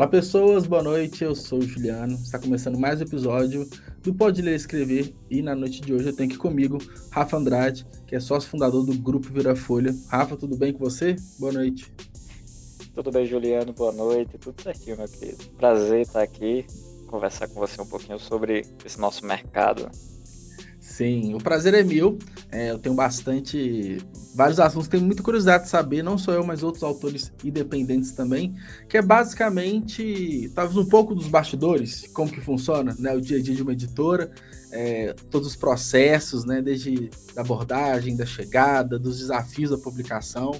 Olá pessoas, boa noite, eu sou o Juliano, está começando mais um episódio do Pode Ler e Escrever e na noite de hoje eu tenho aqui comigo Rafa Andrade, que é sócio fundador do Grupo Vira Folha. Rafa, tudo bem com você? Boa noite. Tudo bem, Juliano, boa noite, tudo certinho, meu querido. Prazer estar aqui, conversar com você um pouquinho sobre esse nosso mercado. Sim, o prazer é meu. É, eu tenho bastante. vários assuntos, tenho muita curiosidade de saber, não só eu, mas outros autores independentes também, que é basicamente, talvez um pouco dos bastidores, como que funciona né, o dia a dia de uma editora, é, todos os processos, né, desde a abordagem, da chegada, dos desafios da publicação,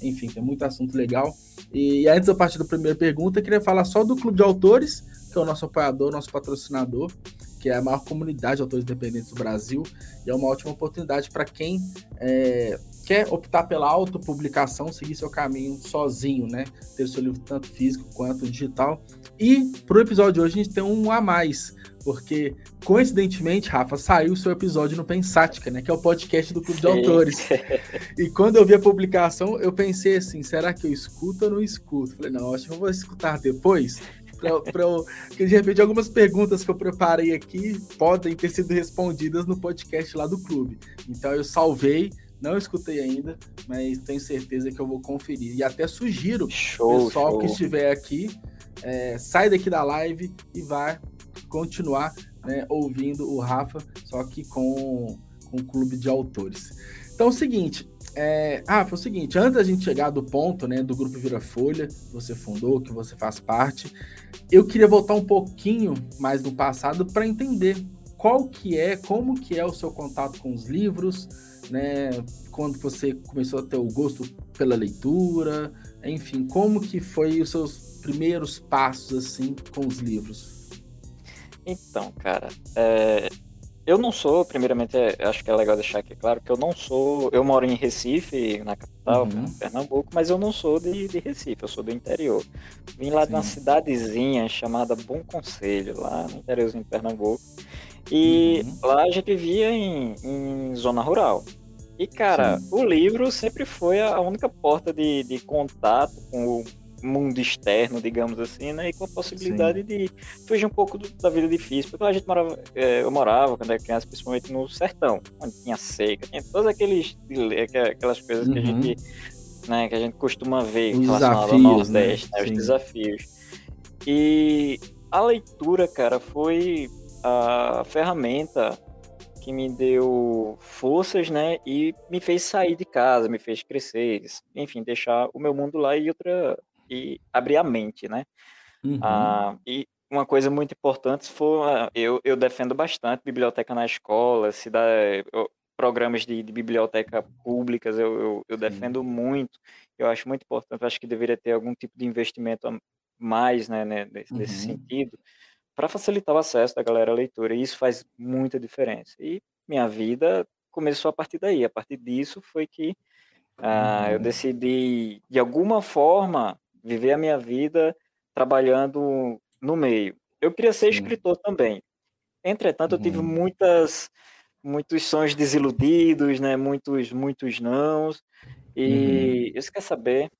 enfim, tem muito assunto legal. E antes eu partir da primeira pergunta, eu queria falar só do Clube de Autores, que é o nosso apoiador, nosso patrocinador que é a maior comunidade de autores independentes do Brasil, e é uma ótima oportunidade para quem é, quer optar pela autopublicação, seguir seu caminho sozinho, né? Ter seu livro tanto físico quanto digital. E para o episódio de hoje a gente tem um a mais, porque coincidentemente, Rafa, saiu o seu episódio no Pensática, né? Que é o podcast do Clube Sim. de Autores. E quando eu vi a publicação, eu pensei assim: será que eu escuto ou não escuto? Falei, não, acho que eu vou escutar depois para eu. Que de repente algumas perguntas que eu preparei aqui podem ter sido respondidas no podcast lá do clube. Então eu salvei, não escutei ainda, mas tenho certeza que eu vou conferir. E até sugiro show, pessoal show. que estiver aqui, é, sai daqui da live e vai continuar né, ouvindo o Rafa, só que com, com o clube de autores. Então é o seguinte, é, ah, foi o seguinte, antes da gente chegar do ponto, né, do grupo Vira Folha, que você fundou, que você faz parte, eu queria voltar um pouquinho mais no passado para entender qual que é, como que é o seu contato com os livros, né, quando você começou a ter o gosto pela leitura, enfim, como que foi os seus primeiros passos assim com os livros? Então, cara, é, eu não sou, primeiramente, é, acho que é legal deixar aqui claro que eu não sou. Eu moro em Recife, na capital, uhum. Pernambuco, mas eu não sou de, de, Recife, eu sou do interior. Vim lá Sim. de uma cidadezinha chamada Bom Conselho, lá no interiorzinho de Pernambuco. E uhum. lá a gente vivia em, em zona rural. E, cara, Sim. o livro sempre foi a única porta de, de contato com o mundo externo, digamos assim, né? E com a possibilidade Sim. de fugir um pouco do, da vida difícil. Porque a gente morava, é, eu morava quando era criança, principalmente no sertão, onde tinha seca, tinha todas aqueles, aquelas coisas uhum. que a gente, uhum. né, que a gente costuma ver os relacionado ao Nordeste, né? Né? os desafios. E a leitura, cara, foi a ferramenta que me deu forças, né, e me fez sair de casa, me fez crescer, enfim, deixar o meu mundo lá e outra e abrir a mente, né? Uhum. Ah, e uma coisa muito importante foi, ah, eu, eu defendo bastante biblioteca na escola, se dá, eu, programas de, de, biblioteca públicas, eu, eu, eu defendo muito, eu acho muito importante, acho que deveria ter algum tipo de investimento a mais, né, né nesse, uhum. sentido, para facilitar o acesso da galera à leitura, e isso faz muita diferença. E minha vida começou a partir daí, a partir disso foi que ah, eu uhum. decidi, de alguma forma, viver a minha vida trabalhando no meio. Eu queria ser escritor também. Entretanto, eu tive uhum. muitas muitos sonhos desiludidos, né? Muitos muitos nãos. E uhum. você quer saber?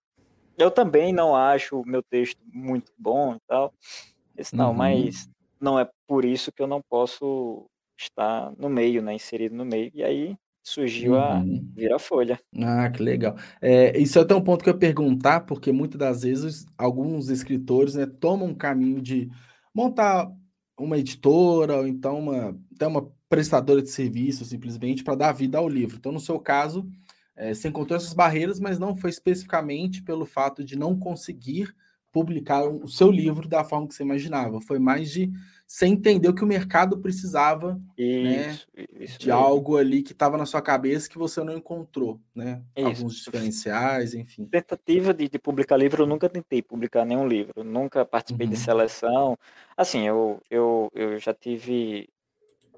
Eu também não acho o meu texto muito bom e tal. Esse, não, uhum. mas não é por isso que eu não posso estar no meio, né? Inserido no meio. E aí surgiu a uhum. Vira Folha. Ah, que legal. É, isso é até um ponto que eu ia perguntar, porque muitas das vezes alguns escritores né, tomam um caminho de montar uma editora, ou então uma, até uma prestadora de serviço, simplesmente, para dar vida ao livro. Então, no seu caso, é, você encontrou essas barreiras, mas não foi especificamente pelo fato de não conseguir publicar o seu livro da forma que você imaginava. Foi mais de você entender o que o mercado precisava isso, né, isso de mesmo. algo ali que estava na sua cabeça que você não encontrou, né? Isso. Alguns diferenciais, enfim. Tentativa de, de, publicar livro, eu nunca tentei publicar nenhum livro, nunca participei uhum. de seleção. Assim, eu, eu, eu já tive.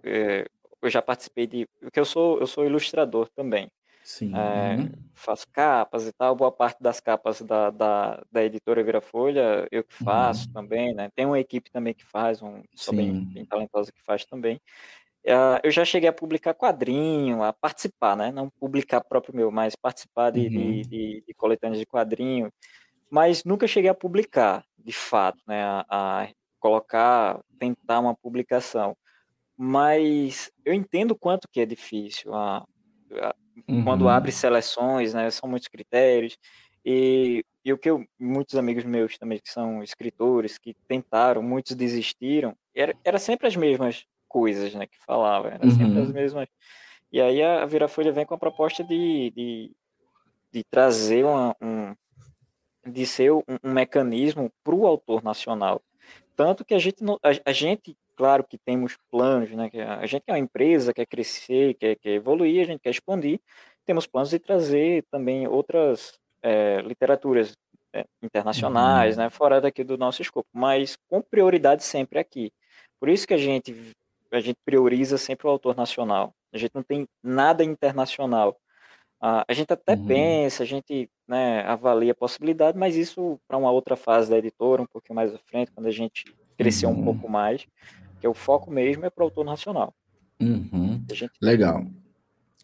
É, eu já participei de. Porque eu sou, eu sou ilustrador também. Sim. É, uhum. Faço capas e tal, boa parte das capas da, da, da editora Vira Folha eu que faço uhum. também, né? Tem uma equipe também que faz, um sou bem, bem, talentosa que faz também. Uh, eu já cheguei a publicar quadrinho, a participar, né? Não publicar próprio meu, mas participar de, uhum. de, de, de coletâneas de quadrinho, mas nunca cheguei a publicar de fato, né, a, a colocar, tentar uma publicação. Mas eu entendo quanto que é difícil. A, a, uhum. Quando abre seleções, né, são muitos critérios. E, e o que eu, muitos amigos meus também que são escritores, que tentaram, muitos desistiram, era, era sempre as mesmas coisas né, que falavam, era sempre as uhum. mesmas. E aí a Virafolha vem com a proposta de, de, de trazer uma, um, de ser um, um mecanismo para o autor nacional. Tanto que a gente, a, a, gente, claro que temos planos, né? Que a gente é uma empresa, quer crescer, quer, quer evoluir, a gente quer expandir. Temos planos de trazer também outras é, literaturas é, internacionais, uhum. né? Fora daqui do nosso escopo, mas com prioridade sempre aqui. Por isso que a gente, a gente prioriza sempre o autor nacional. A gente não tem nada internacional. A gente até uhum. pensa, a gente né, avalia a possibilidade, mas isso para uma outra fase da editora, um pouquinho mais à frente, quando a gente crescer uhum. um pouco mais, que é o foco mesmo é para o autor nacional. Uhum. Gente... Legal.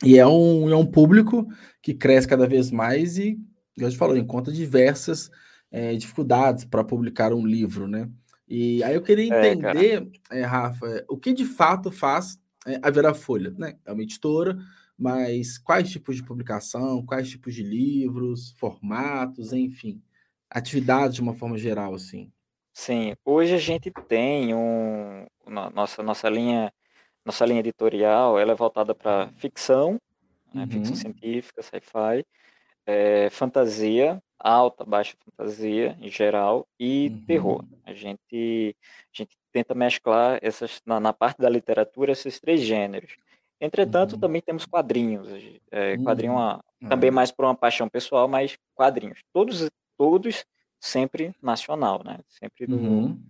E é um, é um público que cresce cada vez mais e, como gente falou, encontra diversas é, dificuldades para publicar um livro, né? E aí eu queria é, entender, é, Rafa, o que de fato faz é, a Vera Folha, né? É uma editora, mas quais tipos de publicação, quais tipos de livros, formatos, enfim, atividades de uma forma geral, assim. Sim, hoje a gente tem um nossa nossa linha nossa linha editorial, ela é voltada para ficção, né, ficção uhum. científica, sci-fi, é, fantasia, alta, baixa fantasia em geral e uhum. terror. A gente a gente tenta mesclar essas na, na parte da literatura esses três gêneros. Entretanto, uhum. também temos quadrinhos. É, quadrinho uhum. também mais por uma paixão pessoal, mas quadrinhos. Todos, todos sempre nacional, né? Sempre no, uhum.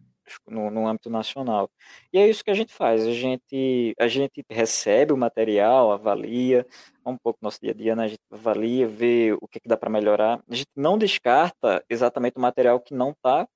no, no, âmbito nacional. E é isso que a gente faz. A gente, a gente recebe o material, avalia, é um pouco nosso dia a dia, né? A gente avalia, vê o que, que dá para melhorar. A gente não descarta exatamente o material que não está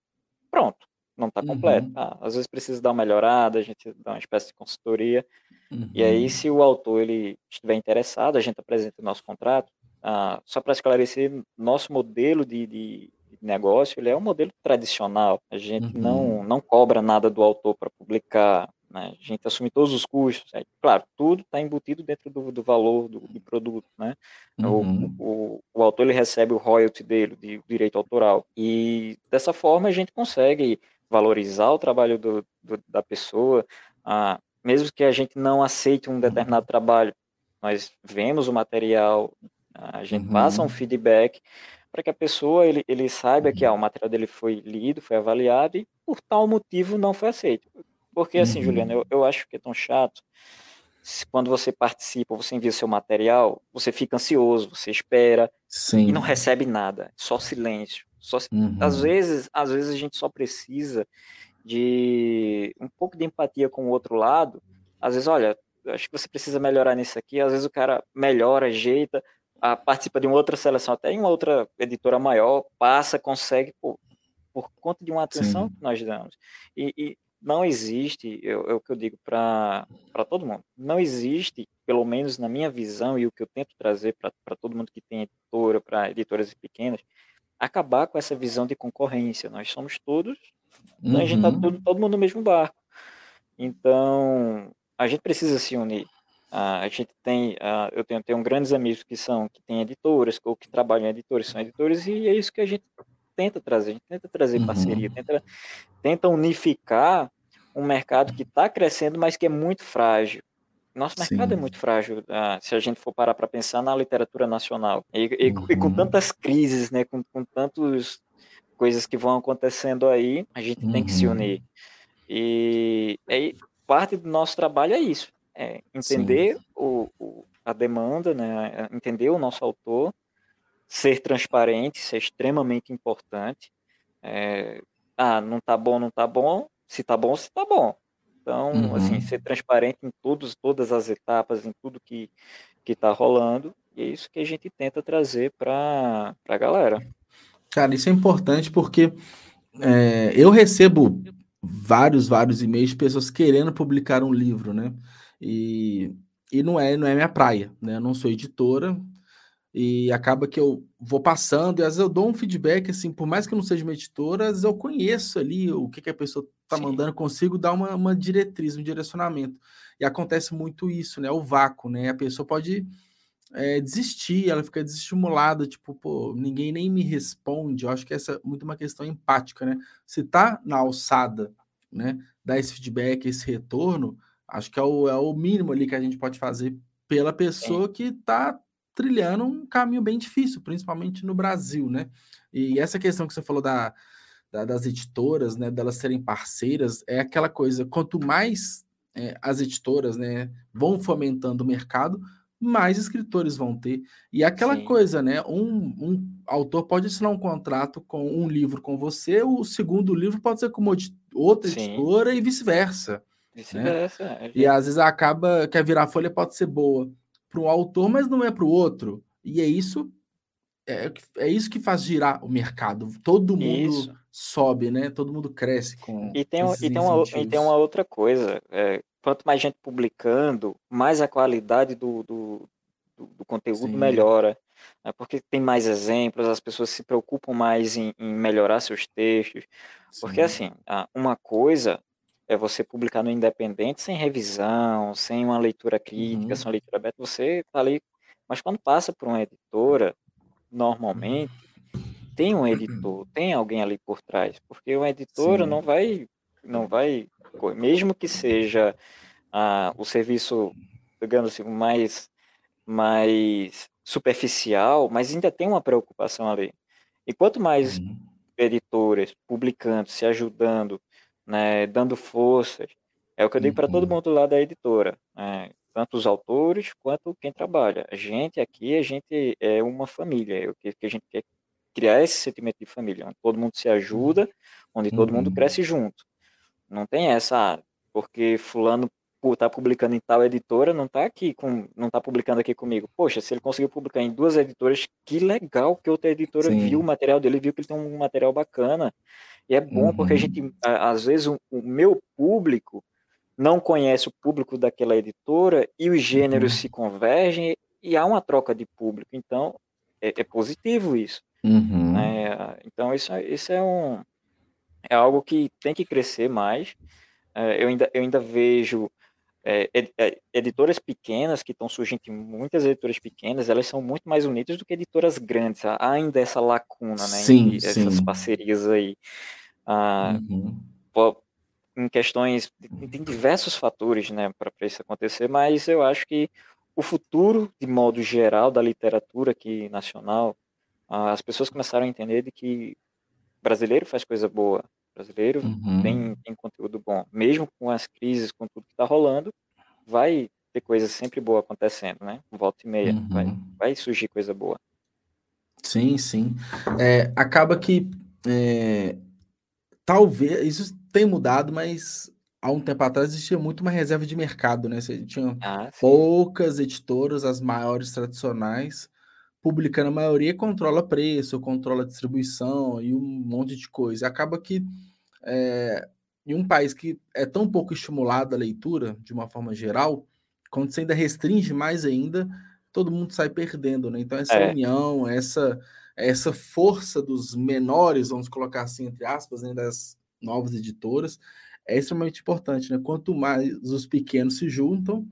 pronto não está completo. Uhum. Às vezes precisa dar uma melhorada, a gente dá uma espécie de consultoria. Uhum. E aí, uhum. se o autor ele estiver interessado, a gente apresenta o nosso contrato. Ah, só para esclarecer, nosso modelo de, de, negócio ele é um modelo tradicional. A gente uhum. não, não cobra nada do autor para publicar. Né? A gente assume todos os custos. É, claro, tudo está embutido dentro do, do valor do, do, produto. Né? Uhum. O, o, o, autor ele recebe o royalty dele, de direito autoral. E dessa forma a gente consegue valorizar o trabalho do, do, da pessoa, ah, mesmo que a gente não aceite um determinado uhum. trabalho, nós vemos o material, a gente uhum. passa um feedback para que a pessoa ele, ele saiba que ah, o material dele foi lido, foi avaliado e por tal motivo não foi aceito. Porque assim, uhum. Juliana, eu, eu acho que é tão chato quando você participa, você envia seu material, você fica ansioso, você espera Sim. e não recebe nada, só silêncio. Só, uhum. às vezes, às vezes a gente só precisa de um pouco de empatia com o outro lado. Às vezes, olha, acho que você precisa melhorar nisso aqui. Às vezes o cara melhora, ajeita, a, participa de uma outra seleção, até em uma outra editora maior, passa, consegue, pô, por conta de uma atenção Sim. que nós damos. E, e não existe, é o que eu digo para todo mundo, não existe, pelo menos na minha visão e o que eu tento trazer para todo mundo que tem editora, para editoras pequenas, acabar com essa visão de concorrência. Nós somos todos, uhum. a gente está uhum. todo, todo mundo no mesmo barco. Então, a gente precisa se unir. A gente tem, eu tenho, tenho grandes amigos que são, que têm editoras, ou que trabalham em editores, são editores, e é isso que a gente tenta trazer, a gente tenta trazer uhum. parceria, tenta, tenta unificar um mercado que está crescendo, mas que é muito frágil. Nosso mercado é Sim. é muito frágil, uh, se a gente for parar para pensar na literatura nacional. E, uhum. e, com tantas crises, né, com, com tantas coisas que vão acontecendo aí, a gente uhum. tem que se uhum. unir. E aí, parte do nosso trabalho é isso, é entender o, o, a demanda, né, entender o nosso autor, ser transparente, ser extremamente importante. É, ah, não tá bom, não tá bom. Se tá bom, se tá bom. Então, assim, uhum. assim, ser transparente em todos, todas as etapas, em tudo que que está rolando. E é isso que a gente tenta trazer para a galera. Cara, isso é importante porque é, eu recebo vários, vários e-mails de pessoas querendo publicar um livro, né? E, e não é não é minha praia, né? Eu não sou editora, E acaba que eu vou passando, e às vezes eu dou um feedback, assim, por mais que eu não seja uma editora, às vezes eu conheço ali o que, que a pessoa está mandando, consigo dar uma, uma diretriz, um direcionamento. E acontece muito isso, né? O vácuo, né? A pessoa pode é, desistir, ela fica desestimulada, tipo, pô, ninguém nem me responde. Eu acho que essa é muito uma questão empática, né? Se tá na alçada, né? Dar esse feedback, esse retorno, acho que é o, é o mínimo ali que a gente pode fazer pela pessoa Sim. que tá trilhando um caminho bem difícil, principalmente no Brasil, né? E essa questão que você falou da, da das editoras, né, delas serem parceiras, é aquela coisa, quanto mais é, as editoras, né, vão fomentando o mercado, mais escritores vão ter. E aquela Sim. coisa, né? Um, um autor pode assinar um contrato com um livro com você, o segundo livro pode ser com outra Sim. editora e vice-versa. Né? Vice-versa. Né? E às vezes acaba que a virar folha pode ser boa para um autor, mas não é para o outro. E é isso é, é isso que faz girar o mercado. Todo mundo isso. sobe, né? Todo mundo cresce com. E tem, e tem, uma, e tem uma outra coisa. É, quanto mais gente publicando, mais a qualidade do, do, do, do conteúdo Sim. melhora. Né? Porque tem mais exemplos, as pessoas se preocupam mais em, em melhorar seus textos. Sim. Porque, assim, uma coisa é você publicar no Independente sem revisão, sem uma leitura crítica, uhum. sem uma leitura aberta, você tá ali. Mas quando passa por uma editora, normalmente tem um editor, tem alguém ali por trás, porque uma editora Sim. não vai, não vai, mesmo que seja ah, o serviço, digamos assim, mais, mais superficial, mas ainda tem uma preocupação ali. E quanto mais uhum. editoras publicando, se ajudando, né, dando forças. É o que eu digo para todo uhum. mundo lá da editora, né, tanto os autores quanto quem trabalha. A gente aqui, a gente é uma família, é o que, que a gente quer criar esse sentimento de família, onde todo mundo se ajuda, onde todo mundo uhum. cresce junto. Não tem essa, ah, porque fulano tá publicando em tal editora, não tá aqui com, não tá publicando aqui comigo. Poxa, se ele conseguiu publicar em duas editoras, que legal que outra editora Sim. viu o material dele, viu que ele tem um material bacana. E é bom uhum. porque a uhum. gente, às vezes, o, o, meu público não conhece o público daquela editora e os gêneros uhum. se convergem e há uma troca de público. Então, é, é positivo isso. Uhum. É, então, isso, isso é um é algo que tem que crescer mais. É, eu, ainda, eu ainda vejo é, é, editoras pequenas que estão surgindo, muitas editoras pequenas, elas são muito mais unidas do que editoras grandes. Há ainda essa lacuna, né? Sim, sim. Essas parcerias aí. Ah, uhum. Em questões. Tem diversos fatores, né, para isso acontecer, mas eu acho que o futuro, de modo geral, da literatura aqui nacional, as pessoas começaram a entender de que brasileiro faz coisa boa, brasileiro uhum. tem, tem conteúdo bom. Mesmo com as crises, com tudo que está rolando, vai ter coisa sempre boa acontecendo, né? Volta e meia, uhum. vai, vai surgir coisa boa. Sim, sim. É, acaba que é, talvez isso tenha mudado, mas há um tempo atrás existia muito uma reserva de mercado, né? Você tinha ah, poucas editoras, as maiores tradicionais, publicando a maioria controla preço, controla distribuição e um monte de coisa. Acaba que é, em um país que é tão pouco estimulado a leitura, de uma forma geral, quando você ainda restringe mais ainda, todo mundo sai perdendo, né? Então essa é. união, essa essa força dos menores, vamos colocar assim entre aspas, né, das novas editoras, é extremamente importante, né? Quanto mais os pequenos se juntam,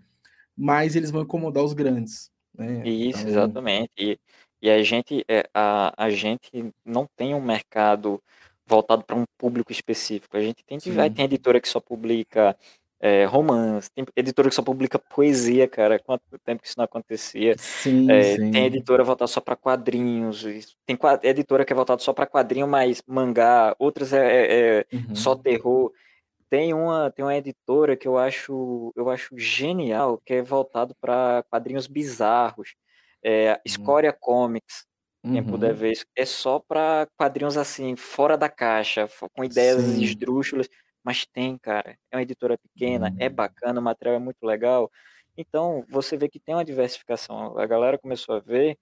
mais eles vão incomodar os grandes. Né? Isso, então... exatamente. E, e a gente, é, a, a gente não tem um mercado voltado para um público específico. A gente tem, vai, tem editora que só publica é, romance, tem editora que só publica poesia, cara. Quanto tempo que isso não acontecia? Sim, é, sim. Tem editora voltada só para quadrinhos, tem editora que é voltada só para quadrinho, mas mangá, outras é, é, é uhum. só terror. Tem uma, tem uma editora que eu acho, eu acho genial, que é voltado para quadrinhos bizarros. É, Escória uhum. Comics, quem uhum. puder ver isso, é só para quadrinhos assim, fora da caixa, com ideias Sim. esdrúxulas, mas tem, cara. É uma editora pequena, é é bacana, o material é muito legal. Então, você vê que tem uma diversificação. A galera começou a ver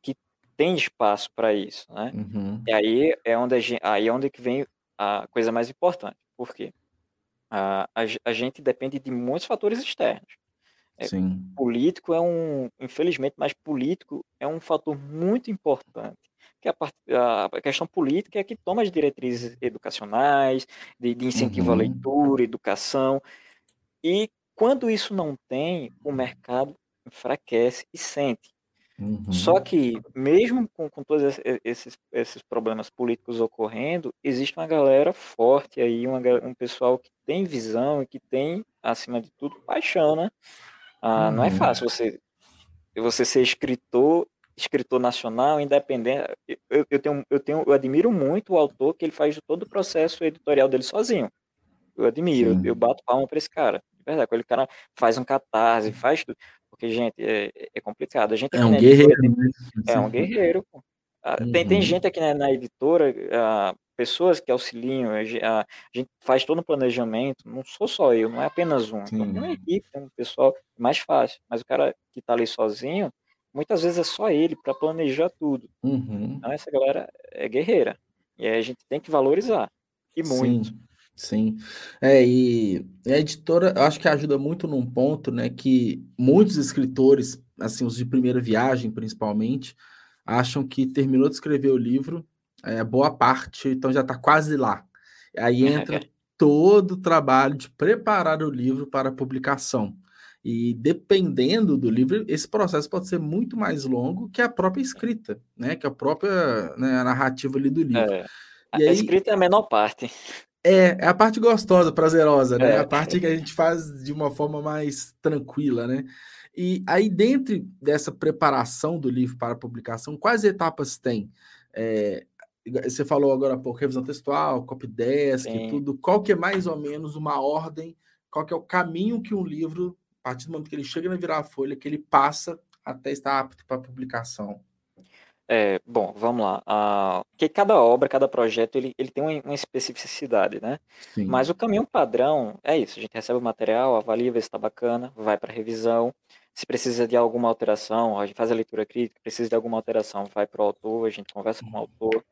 que tem espaço para isso, né? Uhum. E aí é onde a gente, aí é onde que vem a coisa mais importante. Por quê? a, a, gente depende de muitos fatores externos. É, político é um, infelizmente, mas político é um fator muito importante. Que a, a questão política é que toma as diretrizes educacionais, de, de incentivo uhum. à leitura, educação. E quando isso não tem, o mercado enfraquece e sente. Uhum. Só que, mesmo com, com todos esses, esses problemas políticos ocorrendo, existe uma galera forte aí, uma, um pessoal que tem visão e que tem, acima de tudo, paixão, né? Ah, uhum. Não é uhum. fácil você, você ser escritor, escritor nacional, independente. Eu, eu, tenho, eu, tenho, eu admiro muito o autor que ele faz todo o processo editorial dele sozinho. Eu admiro, eu, eu bato palma para esse cara. De verdade, aquele cara faz um catarse, faz tudo. Porque, gente, é, é complicado. A gente é um guerreiro. Né? É um guerreiro. Uhum. Tem, tem gente aqui na, na editora, uh, pessoas que auxiliam, a, a, gente faz todo o planejamento, não sou só eu, não é apenas um. Então, tem uma equipe, tem um pessoal mais fácil. Mas o cara que está ali sozinho, muitas vezes é só ele para planejar tudo. Uhum. Então, essa galera é guerreira. E a gente tem que valorizar. E muito. Sim. Sim. É, e a editora, eu acho que ajuda muito num ponto, né, que muitos escritores, assim, os de primeira viagem, principalmente, acham que terminou de escrever o livro, é, boa parte, então já está quase lá. Aí entra todo o trabalho de preparar o livro para a publicação. E dependendo do livro, esse processo pode ser muito mais longo que a própria escrita, né? Que a própria né, a narrativa ali do livro. É. A aí, escrita é a menor parte. É, é a parte gostosa, prazerosa, né? É. A parte que a gente faz de uma forma mais tranquila, né? E aí, dentro dessa preparação do livro para publicação, quais etapas tem? É, você falou agora há pouco, revisão textual, copydesk e tudo. Qual que é mais ou menos uma ordem? Qual que é o caminho que um livro, a partir do momento que ele chega na virar folha, que ele passa até estar apto para publicação? É, bom, vamos lá. Ah, porque cada obra, cada projeto, ele, ele tem uma, uma especificidade, né? Sim. Mas o caminho padrão é isso. A gente recebe o material, avalia, vê se está bacana, vai para revisão. Se precisa de alguma alteração, a gente faz a leitura crítica, precisa de alguma alteração, vai para o autor, a gente conversa com o autor,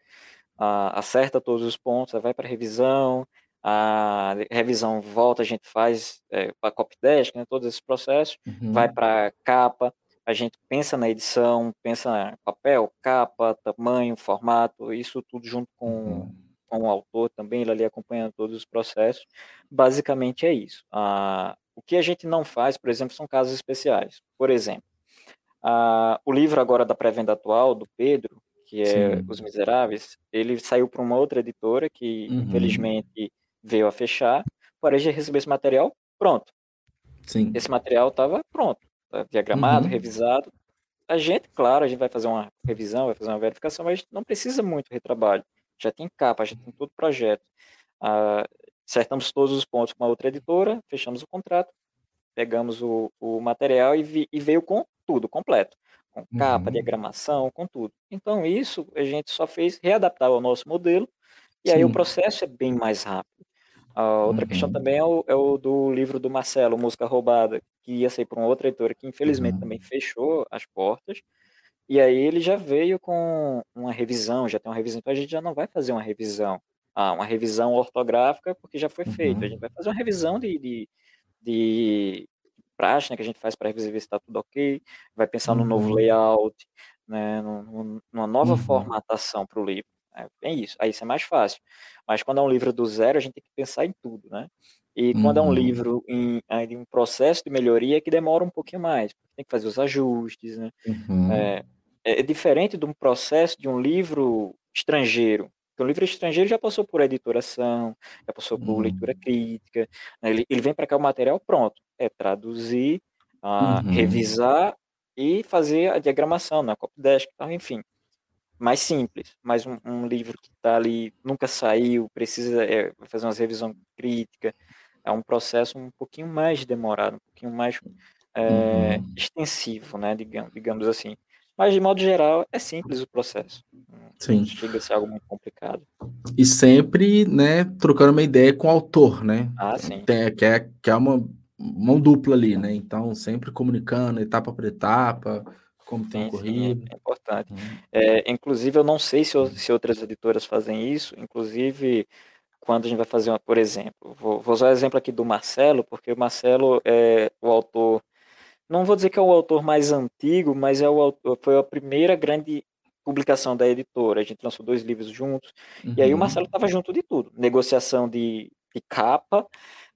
ah, acerta todos os pontos, vai para revisão, a revisão volta, a gente faz é, a copy desk, né, todos esses processos, uhum. vai para capa, a gente pensa na edição, pensa em papel, capa, tamanho, formato, isso tudo junto com, uhum. com o autor também, ele ali acompanhando todos os processos. Basicamente é isso. Ah, o que a gente não faz, por exemplo, são casos especiais. Por exemplo, ah, o livro agora da pré-venda atual, do Pedro, que é Sim. Os Miseráveis, ele saiu para uma outra editora que, uhum. infelizmente, veio a fechar. Porém, já recebeu esse material pronto. Sim. Esse material estava pronto Tá diagramado, uhum. revisado. A gente, claro, a gente vai fazer uma revisão, vai fazer uma verificação, mas não precisa muito retrabalho. Já tem capa, já tem todo o projeto. Ah, acertamos todos os pontos com a outra editora, fechamos o contrato, pegamos o, o material e, vi, e veio com tudo, completo. Com capa, uhum. diagramação, com tudo. Então, isso a gente só fez readaptar ao nosso modelo, e Sim. aí o processo é bem mais rápido. A outra uhum. questão também é o, é o, do livro do Marcelo, Música Roubada, que ia sair para uma outra editora que infelizmente uhum. também fechou as portas. E aí ele já veio com uma revisão, já tem uma revisão, então a gente já não vai fazer uma revisão, ah, uma revisão ortográfica, porque já foi uhum. feito. A uhum. gente vai fazer uma revisão de, de, de praxe, né, que a gente faz para revisar se está tudo ok, vai pensar no novo uhum. layout, né, numa nova uhum. formatação para o livro. É, é isso, aí isso é mais fácil. Mas quando é um livro do zero, a gente tem que pensar em tudo, né? E quando é um uhum. livro em, em, um processo de melhoria que demora um pouquinho mais, tem que fazer os ajustes, né? Uhum. É, é, diferente de um processo de um livro estrangeiro. Porque o livro estrangeiro já passou por editoração, já passou por uhum. leitura crítica, né? ele, ele vem para cá o material pronto. É traduzir, uh, revisar e fazer a diagramação na né? Copydesk, enfim mais simples, mas um, um livro que está ali, nunca saiu, precisa é, fazer uma revisão crítica, é um processo um pouquinho mais demorado, um pouquinho mais é, uhum. extensivo, né, digamos, digamos assim. Mas, de modo geral, é simples o processo. Sim. Não chega a ser algo muito complicado. E sempre, né, trocando uma ideia com o autor, né? Ah, sim. Tem, que, é, que é uma mão dupla ali, né? Então, sempre comunicando etapa por etapa, como tem sim, ocorrido. Sim, é importante. Uhum. É, inclusive, eu não sei se, se outras editoras fazem isso, inclusive quando a gente vai fazer uma, por exemplo, vou, vou usar o exemplo aqui do Marcelo, porque o Marcelo é o autor não vou dizer que é o autor mais antigo, mas é o autor, foi a primeira grande publicação da editora. A gente lançou dois livros juntos. Uhum. E aí o uhum. Marcelo estava junto de tudo: negociação de, de capa,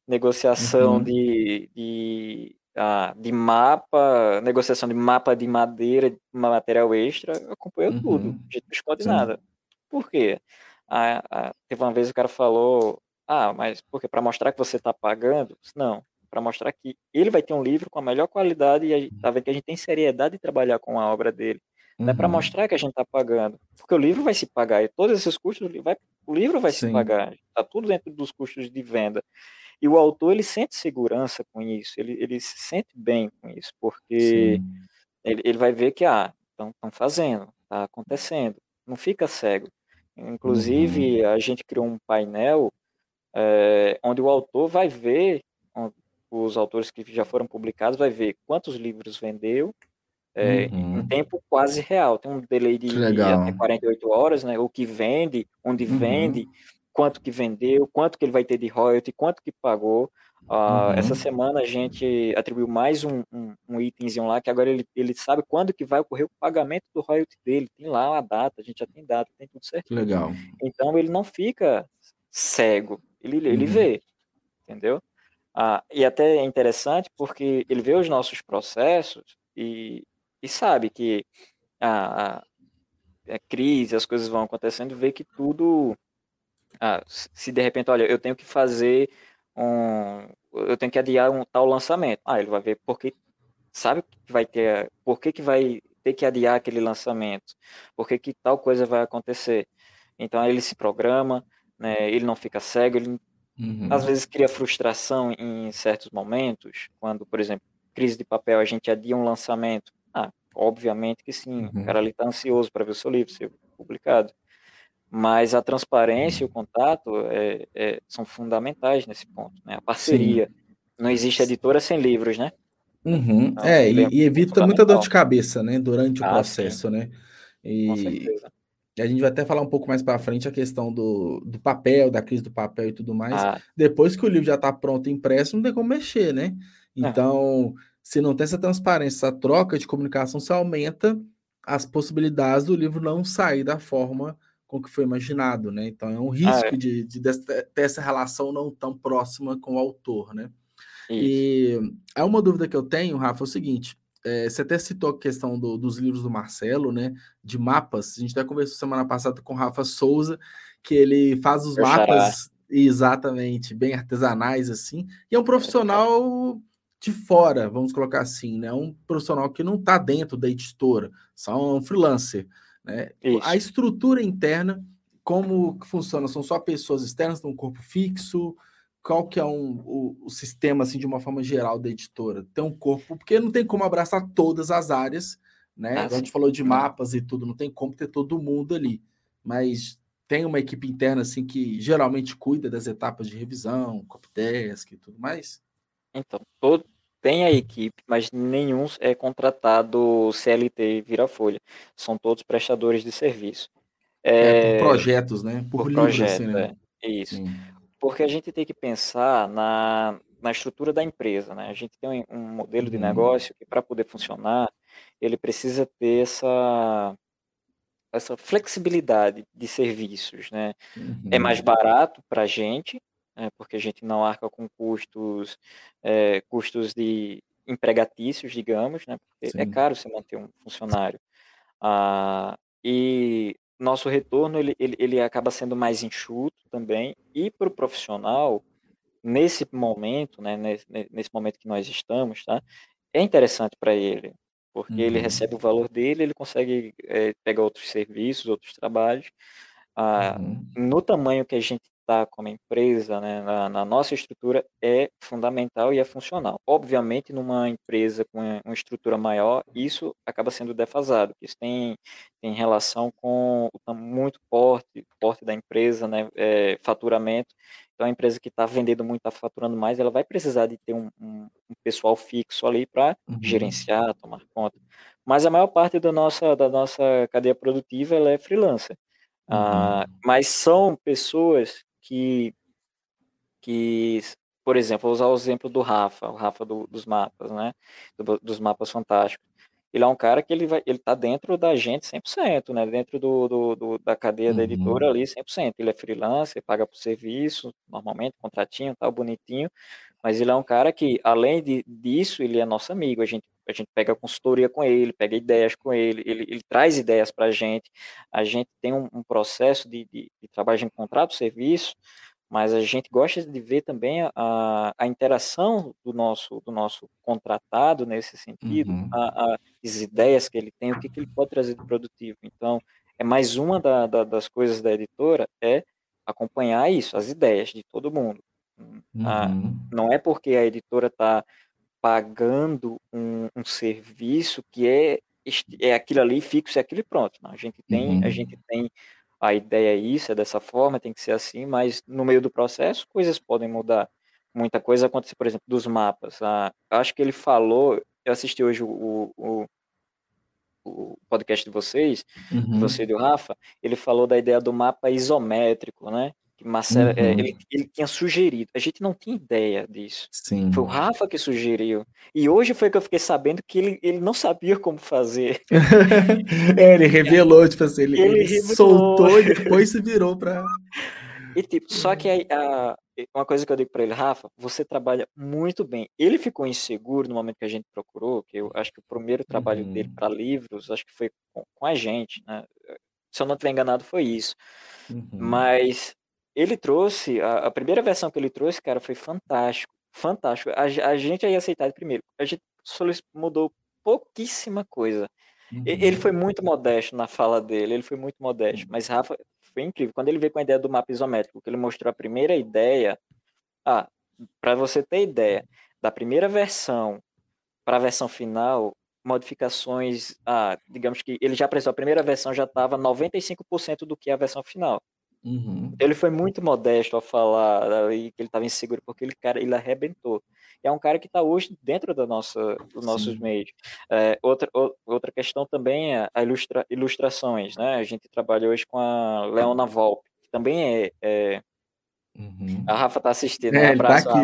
negociação uhum. de, de, ah, de mapa, negociação de mapa de madeira, de material extra. Acompanhou uhum. tudo. A gente não esconde Sim. nada. Por quê? Ah, ah, teve uma vez o cara falou: Ah, mas porque para mostrar que você está pagando? Não para mostrar que ele vai ter um livro com a melhor qualidade e a gente tá vendo que a gente tem seriedade de trabalhar com a obra dele. Uhum. Não é para mostrar que a gente está pagando, porque o livro vai se pagar e todos esses custos vai, o livro vai Sim. se pagar. Está tudo dentro dos custos de venda. E o autor ele sente segurança com isso, ele, ele se sente bem com isso, porque ele, ele vai ver que ah, estão fazendo, está acontecendo, não fica cego. Inclusive, uhum. a gente criou um painel é, onde o autor vai ver os autores que já foram publicados, vai ver quantos livros vendeu é, uhum. em tempo quase real. Tem um delay de, de, até 48 horas, né? O que vende, onde uhum. vende, quanto que vendeu, quanto que ele vai ter de royalty, quanto que pagou. Uh, uhum. Essa semana a gente atribuiu mais um, um, um, itemzinho lá, que agora ele, ele sabe quando que vai ocorrer o pagamento do royalty dele. Tem lá a data, a gente já tem data, tem tudo certo. Legal. Então ele não fica cego, ele, ele uhum. vê, entendeu? Ah, e até é interessante porque ele vê os nossos processos e, e sabe que a, a, a crise, as coisas vão acontecendo, vê que tudo. Ah, se de repente, olha, eu tenho que fazer um. Eu tenho que adiar um tal lançamento. Ah, ele vai ver porque sabe que vai ter. Por que, que vai ter que adiar aquele lançamento? Por que, que tal coisa vai acontecer? Então ele se programa, né, ele não fica cego, ele Uhum. Às vezes cria frustração em certos momentos, quando, por exemplo, crise de papel, a gente adia um lançamento. Ah, obviamente que sim, uhum. o cara ali está ansioso para ver o seu livro ser publicado. Mas a transparência e o contato é, é, são fundamentais nesse ponto, né? A parceria. Sim. Não existe editora sem livros, né? Uhum. Então, é, e, e, evita muita dor de cabeça, né? Durante o ah, processo, sim. né? E, Com certeza. E a gente vai até falar um pouco mais para frente a questão do, do papel, da crise do papel e tudo mais. Ah. Depois que o livro já está pronto impresso, não tem como mexer, né? É. Então, é. se não tem essa transparência, essa troca de comunicação, você aumenta as possibilidades do livro não sair da forma com que foi imaginado, né? Então é um risco ah, é. De, de, de, ter essa relação não tão próxima com o autor, né? Isso. E é uma dúvida que eu tenho, Rafa, é o seguinte: é, você até citou a questão do, dos livros do Marcelo, né? De mapas. A gente até conversou semana passada com o Rafa Souza, que ele faz os Eu mapas exatamente bem artesanais, assim. E é um profissional de fora, vamos colocar assim, né? Um profissional que não está dentro da editora, só um freelancer. Né? A estrutura interna, como funciona? São só pessoas externas, tem um corpo fixo? qual que é um, o, o, sistema, assim, de uma forma geral da editora? Tem um corpo, porque não tem como abraçar todas as áreas, né? Ah, a gente falou de mapas e tudo, não tem como ter todo mundo ali. Mas tem uma equipe interna, assim, que geralmente cuida das etapas de revisão, copydesk e tudo mais? Então, todo, tem a equipe, mas nenhum é contratado CLT vira folha. São todos prestadores de serviço. É, é por projetos, né? Por, por livros, projeto, assim, né? É, isso. Sim. Porque a gente tem que pensar na, na estrutura da empresa, né? A gente tem um, um modelo de uhum. negócio que, para poder funcionar, ele precisa ter essa, essa flexibilidade de serviços, né? Uhum. É mais barato para a gente, né? porque a gente não arca com custos, é, custos de empregatícios, digamos, né? Porque é Sim. é caro você manter um funcionário. Ah, e nosso retorno ele, ele, ele acaba sendo mais enxuto também, e para o profissional, nesse momento, né, nesse, nesse momento que nós estamos, tá, é interessante para ele, porque uhum. ele recebe o valor dele, ele consegue é, pegar outros serviços, outros trabalhos. Ah, uhum. No tamanho que a gente está como empresa, né, na, na, nossa estrutura, é fundamental e é funcional. Obviamente, numa empresa com uma estrutura maior, isso acaba sendo defasado. Isso tem, tem relação com o muito porte, porte da empresa, né, é, faturamento. Então, a empresa que está vendendo muito, está faturando mais, ela vai precisar de ter um, um, um pessoal fixo ali para uhum. gerenciar, tomar conta. Mas a maior parte da nossa, da nossa cadeia produtiva ela é freelancer. Ah, uhum. mas são pessoas que, que por exemplo, vou usar o exemplo do Rafa, o Rafa do, dos mapas, né? Do, dos mapas fantásticos. Ele é um cara que ele vai, ele tá dentro da gente 100%, né? Dentro do, do, do da cadeia uhum. da editora ali 100%. Ele é freelancer, paga por serviço, normalmente, contratinho, tal, bonitinho. Mas ele é um cara que, além de, disso, ele é nosso amigo. A gente, a gente pega consultoria com ele, pega ideias com ele, ele, ele traz ideias para a gente. A gente tem um, um processo de, de, de, trabalho de contrato serviço, mas a gente gosta de ver também a, a interação do nosso, do nosso contratado nesse sentido, uhum. a, a, as ideias que ele tem, o que, que ele pode trazer de produtivo. Então, é mais uma da, da, das coisas da editora, é acompanhar isso, as ideias de todo mundo. Ah, uhum. não é porque a editora está pagando um, um, serviço que é, é aquilo ali fixo, é aquilo e pronto. Não, a gente tem, uhum. a gente tem a ideia é isso, é dessa forma, tem que ser assim, mas no meio do processo coisas podem mudar. Muita coisa acontece, por exemplo, dos mapas. Ah, acho que ele falou, eu assisti hoje o, o, o podcast de vocês, uhum. você e do Rafa, ele falou da ideia do mapa isométrico, né? Que Marcelo, é, uhum. ele, ele, tinha sugerido. A gente não tinha ideia disso. Sim. Foi o Rafa que sugeriu. E hoje foi que eu fiquei sabendo que ele, ele não sabia como fazer. é, ele revelou, tipo assim, ele, ele, ele soltou e depois se virou para. E tipo, só que a, a, uma coisa que eu digo para ele, Rafa, você trabalha muito bem. Ele ficou inseguro no momento que a gente procurou, que eu acho que o primeiro trabalho uhum. dele para livros, acho que foi com, com, a gente, né? Se eu não estiver enganado, foi isso. Uhum. Mas ele trouxe, a, a, primeira versão que ele trouxe, cara, foi fantástico. Fantástico. A, a gente ia aceitar primeiro. A gente mudou pouquíssima coisa. Uhum. Ele foi muito modesto na fala dele, ele foi muito modesto. Uhum. Mas Rafa foi incrível. Quando ele veio com a ideia do mapa isométrico, que ele mostrou a primeira ideia. Ah, para você ter ideia, da primeira versão para a versão final, modificações, ah, digamos que ele já apresentou a primeira versão já estava 95% do que é a versão final. Uhum. Ele foi muito modesto ao falar ali que ele estava inseguro, porque ele, cara, ele arrebentou. E é um cara que está hoje dentro da nossa, dos nossos meios. É, outra, outra questão também é a ilustra, ilustrações, né? A gente trabalha hoje com a Leona Volpe, que também é... é... Uhum. A Rafa está assistindo, é, um tá abraço, tá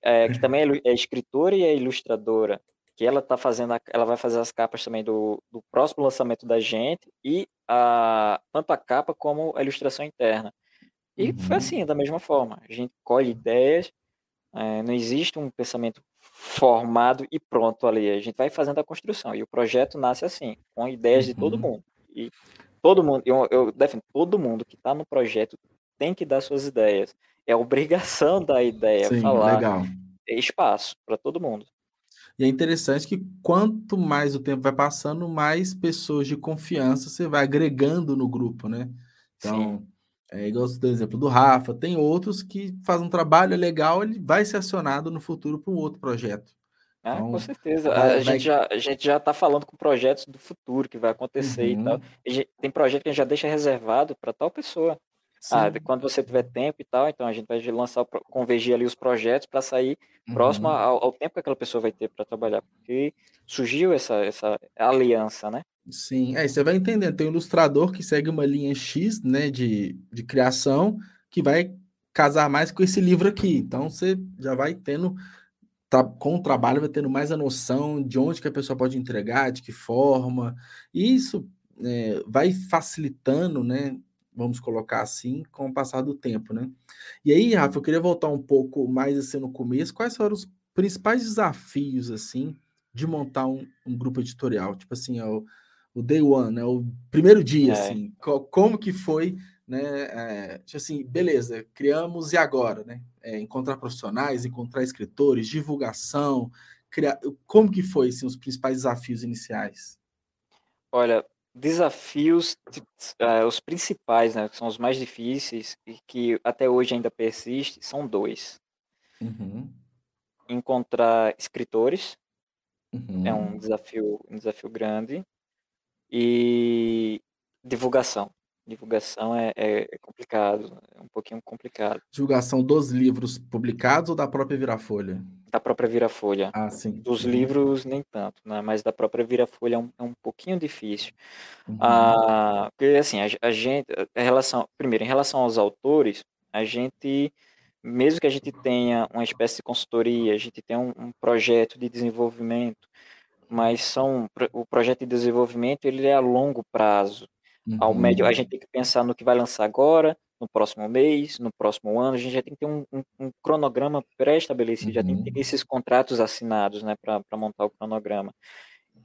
é, que também é, é escritora e é ilustradora que ela tá fazendo, a, ela vai fazer as capas também do, do próximo lançamento da gente e a, tanto a capa como a ilustração interna. E uhum. foi assim, da mesma forma. A gente colhe ideias, é, não existe um pensamento formado e pronto ali. A gente vai fazendo a construção. E o projeto nasce assim, com ideias uhum. de todo uhum. mundo. E todo mundo, eu, eu defendo, todo mundo que está no projeto tem que dar suas ideias. É obrigação da ideia Sim, falar. Legal. Espaço para todo mundo. E é interessante que quanto mais o tempo vai passando, mais pessoas de confiança você vai agregando no grupo, né? Então, Sim. é igual do exemplo do Rafa, tem outros que fazem um trabalho legal, ele vai ser acionado no futuro para um outro projeto. Ah, então, com certeza. A, vai... Gente já, a gente já está falando com projetos do futuro que vai acontecer uhum. e tal. E tem projeto que a gente já deixa reservado para tal pessoa. Ah, quando você tiver tempo e tal, então a gente vai lançar, convergir ali os projetos para sair uhum. próximo ao, ao, tempo que aquela pessoa vai ter para trabalhar, porque surgiu essa, essa aliança, né? Sim, aí você vai entendendo. Tem um ilustrador que segue uma linha X, né, de, de criação, que vai casar mais com esse livro aqui. Então você já vai tendo, tá, com o trabalho, vai tendo mais a noção de onde que a pessoa pode entregar, de que forma. E isso é, vai facilitando, né? Vamos colocar assim, com o passar do tempo, né? E aí, Rafa, eu queria voltar um pouco mais assim no começo. Quais foram os principais desafios, assim, de montar um, um grupo editorial? Tipo assim, é o, o day one, né? O primeiro dia, é. assim. como que foi, né? É, tipo assim, beleza, criamos e agora, né? É, encontrar profissionais, encontrar escritores, divulgação, criar... Como que foi, assim, os principais desafios iniciais? Olha, desafios, uh, os principais, né, que são os mais difíceis e que até hoje ainda persistem, são dois. Uhum. Encontrar escritores uhum. é um desafio, um desafio grande e divulgação. Divulgação é, é, é complicado, é um pouquinho complicado. Divulgação dos livros publicados ou da própria Virafolha? Da própria Virafolha. Ah, sim. Dos uhum. livros, nem tanto, né? Mas da própria Virafolha é um, é um pouquinho difícil. Uhum. Ah, porque, assim, a, a gente, a relação, primeiro, em relação aos autores, a gente mesmo que a gente tenha uma espécie de consultoria, a gente tenha um, um projeto de desenvolvimento, mas são o projeto de desenvolvimento ele é a longo prazo. Uhum. Ao médio, a gente tem que pensar no que vai lançar agora, no próximo mês, no próximo ano, a gente já tem que ter um, um, um cronograma pré-estabelecido, uhum. já tem que ter uhum. esses contratos assinados, né, para montar o cronograma.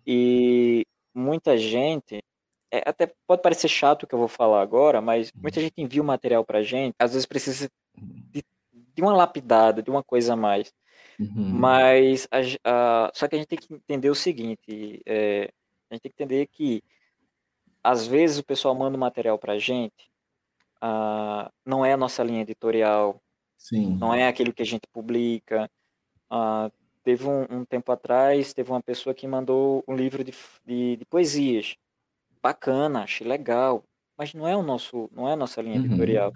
E muita gente, é, até pode parecer chato o que eu vou falar agora, mas muita gente envia o material para a gente, às vezes precisa de, de, uma lapidada, de uma coisa a mais. Uhum. Mas, a, a, só que a gente tem que entender o seguinte, é, a gente tem que entender que, às vezes, o pessoal manda o material para a gente, uh, não é a nossa linha editorial, Sim. não é aquilo que a gente publica. Uh, teve um, um, tempo atrás, teve uma pessoa que mandou um livro de, de, de poesias, bacana, achei legal, mas não é o nosso, não é a nossa linha uhum. editorial.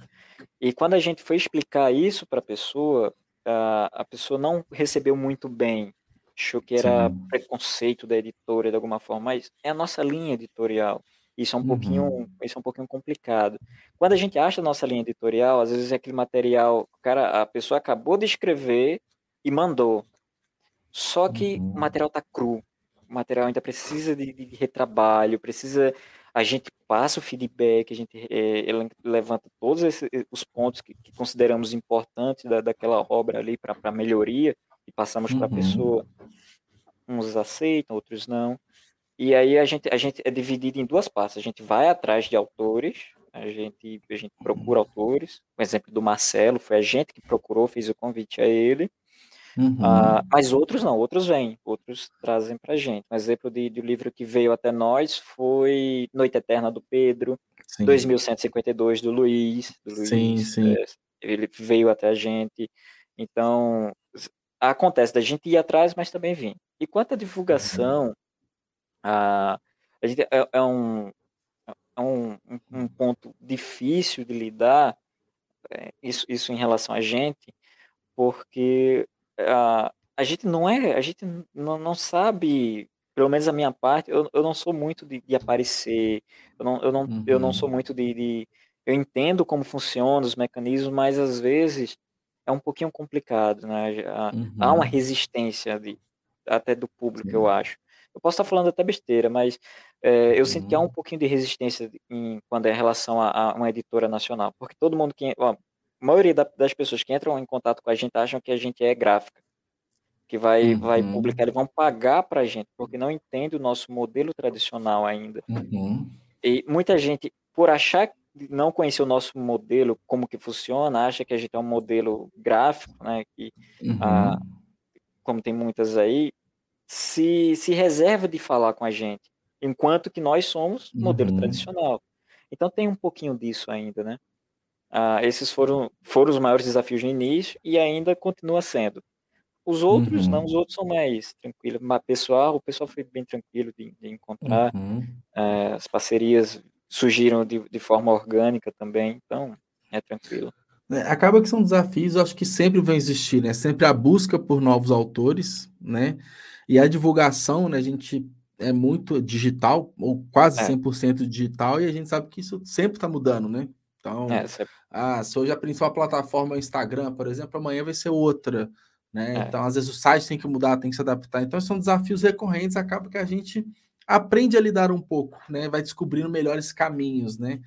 E quando a gente foi explicar isso para a pessoa, a pessoa não recebeu muito bem, achou que era Sim. preconceito da editora de alguma forma, mas é a nossa linha editorial. Isso é um uhum. pouquinho, isso é um pouquinho complicado. Quando a gente acha a nossa linha editorial, às vezes é aquele material, cara, a pessoa acabou de escrever e mandou. Só que uhum. o material tá cru o material ainda precisa de, de retrabalho, precisa a gente passa o feedback, a gente é, levanta todos esses, os pontos que, que consideramos importantes da, daquela obra ali para melhoria e passamos uhum. para a pessoa. Uns aceitam, outros não. E aí a gente, a gente é dividido em duas partes. A gente vai atrás de autores, a gente, a gente procura autores. O exemplo do Marcelo foi a gente que procurou, fez o convite a ele. Uhum. Uh, mas outros não, outros vêm, outros trazem para gente. Um exemplo de, de livro que veio até nós foi Noite Eterna do Pedro, sim. 2152 do Luiz. Do Luiz sim, sim. É, ele veio até a gente. Então, acontece da gente ir atrás, mas também vir. E quanto à divulgação, uhum. Uh, a gente é, é, um, é um, um, ponto difícil de lidar, é, isso, isso em relação a gente, porque a, a gente não é, a gente não, não sabe, pelo menos a minha parte, eu, eu não sou muito de, de aparecer, eu não, eu não, uhum. eu não sou uhum. muito de, de, Eu entendo como funcionam os mecanismos, mas às vezes é um pouquinho complicado, né? Uhum. Há uma uhum. resistência de, até do público, Sim. eu acho. Eu posso estar falando até besteira, mas é, eu uhum. sinto que há um pouquinho de resistência em, quando é em relação a, a, uma editora nacional, porque todo mundo que. Ó, a maioria das pessoas que entram em contato com a gente acham que a gente é gráfica, que vai, uhum. vai publicar, eles vão pagar para a gente, porque não entende o nosso modelo tradicional ainda. Uhum. E muita gente, por achar não conhecer o nosso modelo, como que funciona, acha que a gente é um modelo gráfico, né, que, uhum. ah, como tem muitas aí, se, se reserva de falar com a gente, enquanto que nós somos modelo uhum. tradicional. Então tem um pouquinho disso ainda, né? Ah, esses foram, foram os maiores desafios no início e ainda continua sendo. Os outros uhum. não, os outros são mais tranquilos. Mas pessoal, o pessoal foi bem tranquilo de, de encontrar. Uhum. É, as parcerias surgiram de, de forma orgânica também, então é tranquilo. É, acaba que são desafios, acho que sempre vão existir, né? Sempre a busca por novos autores, né? E a divulgação, né? A gente é muito digital, ou quase é. 100% digital, e a gente sabe que isso sempre está mudando, né? Então, é, ah, se hoje a principal plataforma é o Instagram, por exemplo, amanhã vai ser outra, né? É. Então, às vezes o site tem que mudar, tem que se adaptar. Então, são desafios recorrentes, acaba que a gente aprende a lidar um pouco, né? Vai descobrindo melhores caminhos, né?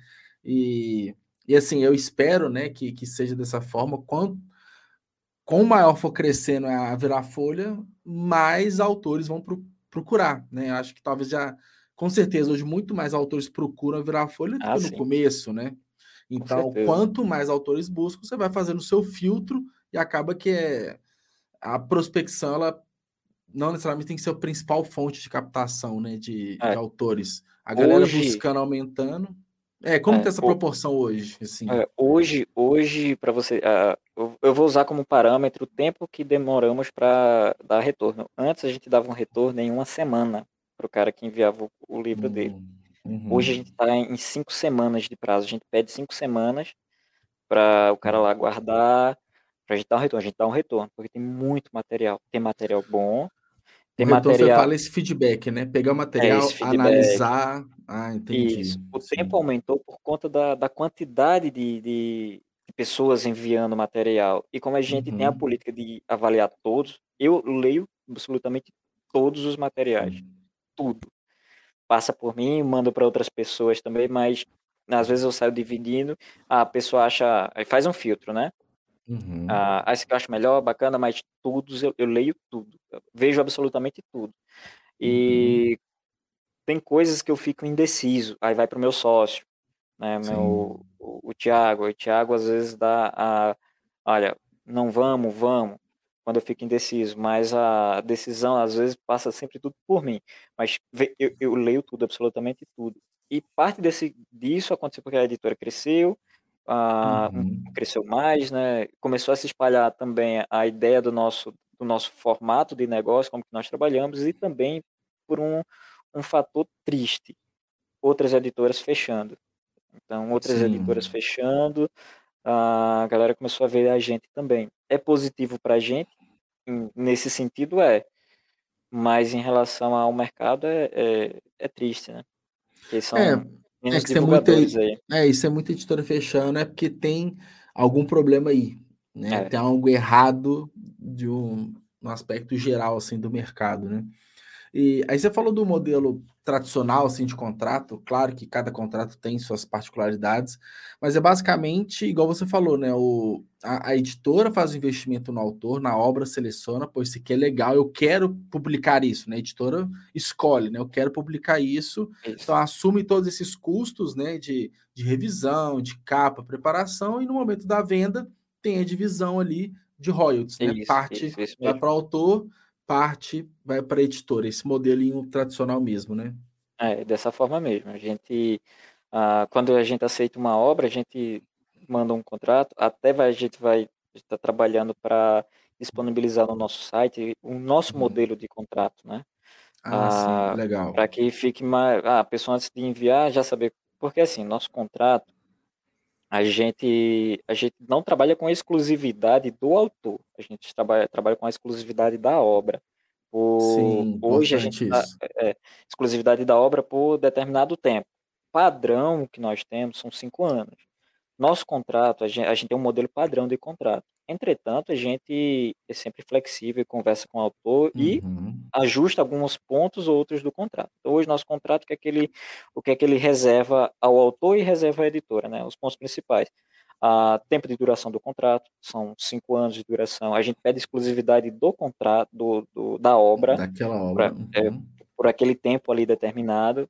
E, e assim, eu espero, né, que, que seja dessa forma. Quanto, com maior for crescendo a virar folha, mais autores vão pro, procurar, né? Acho que talvez já, com certeza, hoje muito mais autores procuram virar folha do ah, que no sim. começo, né? Então, quanto mais autores buscam, você vai fazendo o seu filtro e acaba que é a prospecção, ela não necessariamente tem que ser a principal fonte de captação, né, de, é. de autores. A galera hoje, buscando, aumentando. É, como é, tá essa proporção hoje? Assim? É, hoje, hoje para você, uh, eu vou usar como parâmetro o tempo que demoramos para dar retorno. Antes a gente dava um retorno em uma semana para o cara que enviava o, o livro hum. dele. Uhum. Hoje a gente está em cinco semanas de prazo. A gente pede cinco semanas para o cara lá guardar, para a gente dar um retorno. A gente dá um retorno, porque tem muito material. Tem material bom, tem então material... você fala esse feedback, né? Pegar o é, material, é analisar. Ah, entendi. Isso. O tempo aumentou por conta da, da quantidade de, de, pessoas enviando material. E como a gente uhum. tem a uhum. política de avaliar todos, eu leio absolutamente todos os materiais. Uhum. Tudo. Passa por mim, mando para outras pessoas também, mas às vezes eu saio dividindo, a pessoa acha. Faz um filtro, né? Uhum. Ah, esse que eu acho melhor, bacana, mas todos eu, eu leio tudo. Eu vejo absolutamente tudo. E uhum. tem coisas que eu fico indeciso. Aí vai para o meu sócio, né? Meu, o, o Tiago. O Tiago às vezes dá a. Olha, não vamos, vamos. Quando eu fico indeciso, mas a decisão às vezes passa sempre tudo por mim. Mas eu, eu leio tudo, absolutamente tudo. E parte desse, disso aconteceu porque a editora cresceu, ah, uhum. cresceu mais, né? Começou a se espalhar também a ideia do nosso, do nosso formato de negócio, como que nós trabalhamos, e também por um, um fator triste, outras editoras fechando. Então, outras Sim. editoras fechando, a galera começou a ver a gente também. É positivo para a gente, nesse sentido é, mas em relação ao mercado é, é, é triste, né? Porque são é, é que muita, aí. É, isso é muita editora fechando, é porque tem algum problema aí, né? É. Tem algo errado de um, um aspecto geral, assim, do mercado, né? E aí você falou do modelo tradicional assim de contrato, claro que cada contrato tem suas particularidades, mas é basicamente igual você falou, né? O, a, a editora faz o investimento no autor, na obra seleciona, pois isso aqui é legal, eu quero publicar isso, né? A editora escolhe, né? Eu quero publicar isso, isso. então assume todos esses custos, né? De, de revisão, de capa, preparação, e no momento da venda tem a divisão ali de royalties, né? Isso, Parte isso, isso vai para o autor parte vai para a editora, esse modelinho tradicional mesmo, né? É, dessa forma mesmo. A gente, ah, quando a gente aceita uma obra, a gente manda um contrato, até vai, a gente vai estar tá trabalhando para disponibilizar no nosso site o nosso uhum. modelo de contrato, né? Ah, ah sim, legal. Para que fique mais. Ah, a pessoa antes de enviar já saber. Porque assim, nosso contrato, a gente, a gente não trabalha com a exclusividade do autor, a gente trabalha, trabalha com a exclusividade da obra. Por, Sim, hoje a gente tá, é, exclusividade da obra por determinado tempo. Padrão que nós temos são cinco anos. Nosso contrato, a gente, a gente tem um modelo padrão de contrato. Entretanto, a gente é sempre flexível e conversa com o autor e uhum. ajusta alguns pontos ou outros do contrato. Então, hoje, nosso contrato, o que, é que ele, o que é que ele reserva ao autor e reserva à editora, né? Os pontos principais. A tempo de duração do contrato, são cinco anos de duração. A gente pede exclusividade do contrato, do, do da obra. Daquela obra. Pra, é, uhum. é, por aquele tempo ali determinado.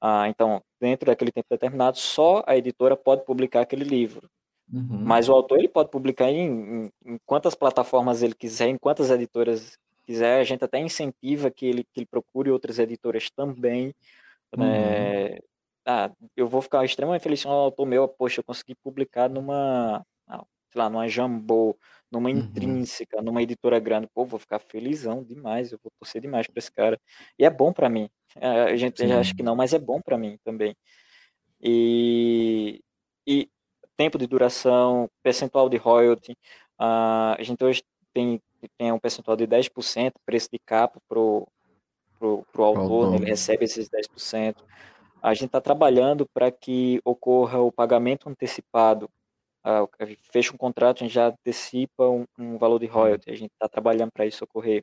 Ah, então, dentro daquele tempo determinado, só a editora pode publicar aquele livro. Uhum. Mas o autor ele pode publicar em, em, em, quantas plataformas ele quiser, em quantas editoras quiser. A gente até incentiva que ele, que ele procure outras editoras também. Né? Uhum. Né? Ah, eu vou ficar extremamente feliz se um autor meu, poxa, eu consegui publicar numa, ah, sei lá, numa Jambô, numa uhum. Intrínseca, numa editora grande. Pô, vou ficar felizão demais, eu vou torcer demais para esse cara. E é bom para mim. É, a gente já acha que não, mas é bom para mim também. E, e tempo de duração, percentual de royalty. Uh, a gente hoje tem, tem um percentual de 10%, preço de capa para o autor, né, ele recebe esses 10%. A gente está trabalhando para que ocorra o pagamento antecipado. Uh, fecha um contrato, a gente já antecipa um, um valor de royalty, a gente está trabalhando para isso ocorrer.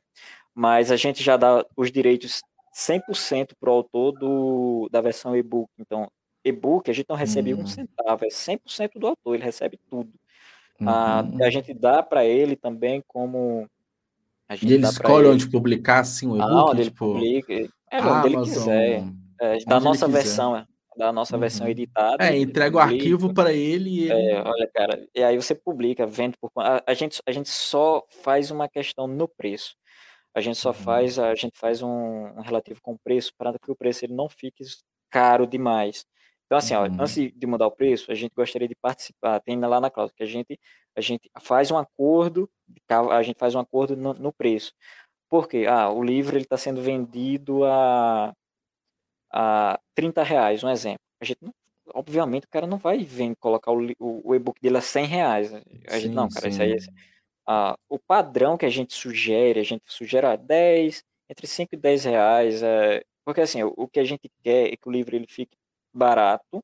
Mas a gente já dá os direitos 100% para o autor do, da versão e-book. Então, e-book a gente não recebe hum. um centavo, é 100% do autor, ele recebe tudo. Ah, uhum. a gente dá para ele também como. e ele escolhe onde ele... publicar assim o e-book? Ah, onde tipo... ele publica. É, onde ele quiser. É, da nossa versão, é, da nossa uhum. versão editada. É, entrega o arquivo para ele e. É, olha, cara, e aí você publica, vende por. A, a, gente, a gente só faz uma questão no preço. A gente só uhum. faz, a gente faz um, um relativo com o preço para que o preço ele não fique caro demais. Então, assim, ó, antes uhum. de mudar o preço, a gente gostaria de participar, tem lá na cláusula que a gente, a gente faz um acordo, a gente faz um acordo no, no preço. Por quê? Ah, o livro está sendo vendido a, a 30 reais, um exemplo. A gente não, obviamente o cara não vai vir colocar o, o, o e-book dele a 100 reais. A gente, sim, não, cara, sim. isso aí é ah, o padrão que a gente sugere, a gente sugere 10, entre 5 e 10 reais, é, porque assim, o, o, que a gente quer é que o livro ele fique barato,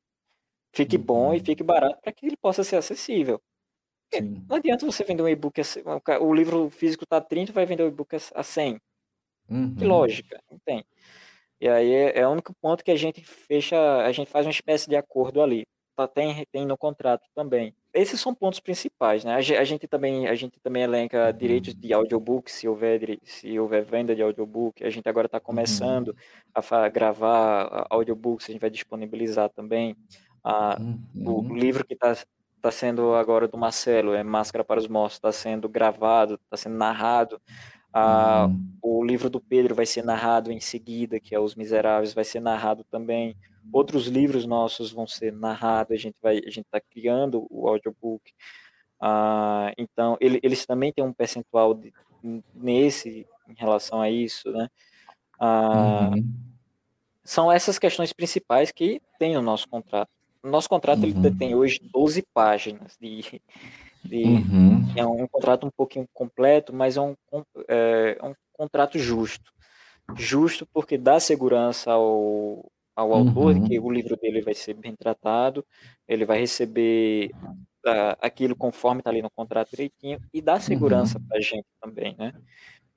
fique uhum. bom e uhum. fique barato para que ele possa ser acessível. Não adianta você vender um e-book, a, o livro físico está 30, vai vender o e-book a 100. Uhum. Que lógica, não tem. E aí é, é, o único ponto que a gente fecha, a gente faz uma espécie de acordo ali. Tá, tem, tem no contrato também. Esses são pontos principais, né? A, gente também a gente também elenca uhum. direitos de audiobook, se houver se houver venda de audiobook. A gente agora está começando uhum. a gravar audiobooks, a gente vai disponibilizar também. Ah, uhum. O livro que está tá sendo agora do Marcelo, é Máscara para os Mortos, está sendo gravado, está sendo narrado. Ah, uhum. O livro do Pedro vai ser narrado em seguida, que é Os Miseráveis, vai ser narrado também. Outros livros nossos vão ser narrados, a gente vai, a gente está criando o audiobook. Ah, então, ele, eles também têm um percentual de, nesse em relação a isso, né? Ah, uhum. São essas questões principais que tem no nosso contrato. O nosso contrato uhum. ele tem hoje 12 páginas de, de uhum. é um contrato um pouquinho completo, mas é um, é, é um contrato justo. Justo porque dá segurança ao, ao autor uhum. que o livro dele vai ser bem tratado, ele vai receber uh, aquilo conforme está ali no contrato direitinho e dá segurança uhum. para a gente também, né?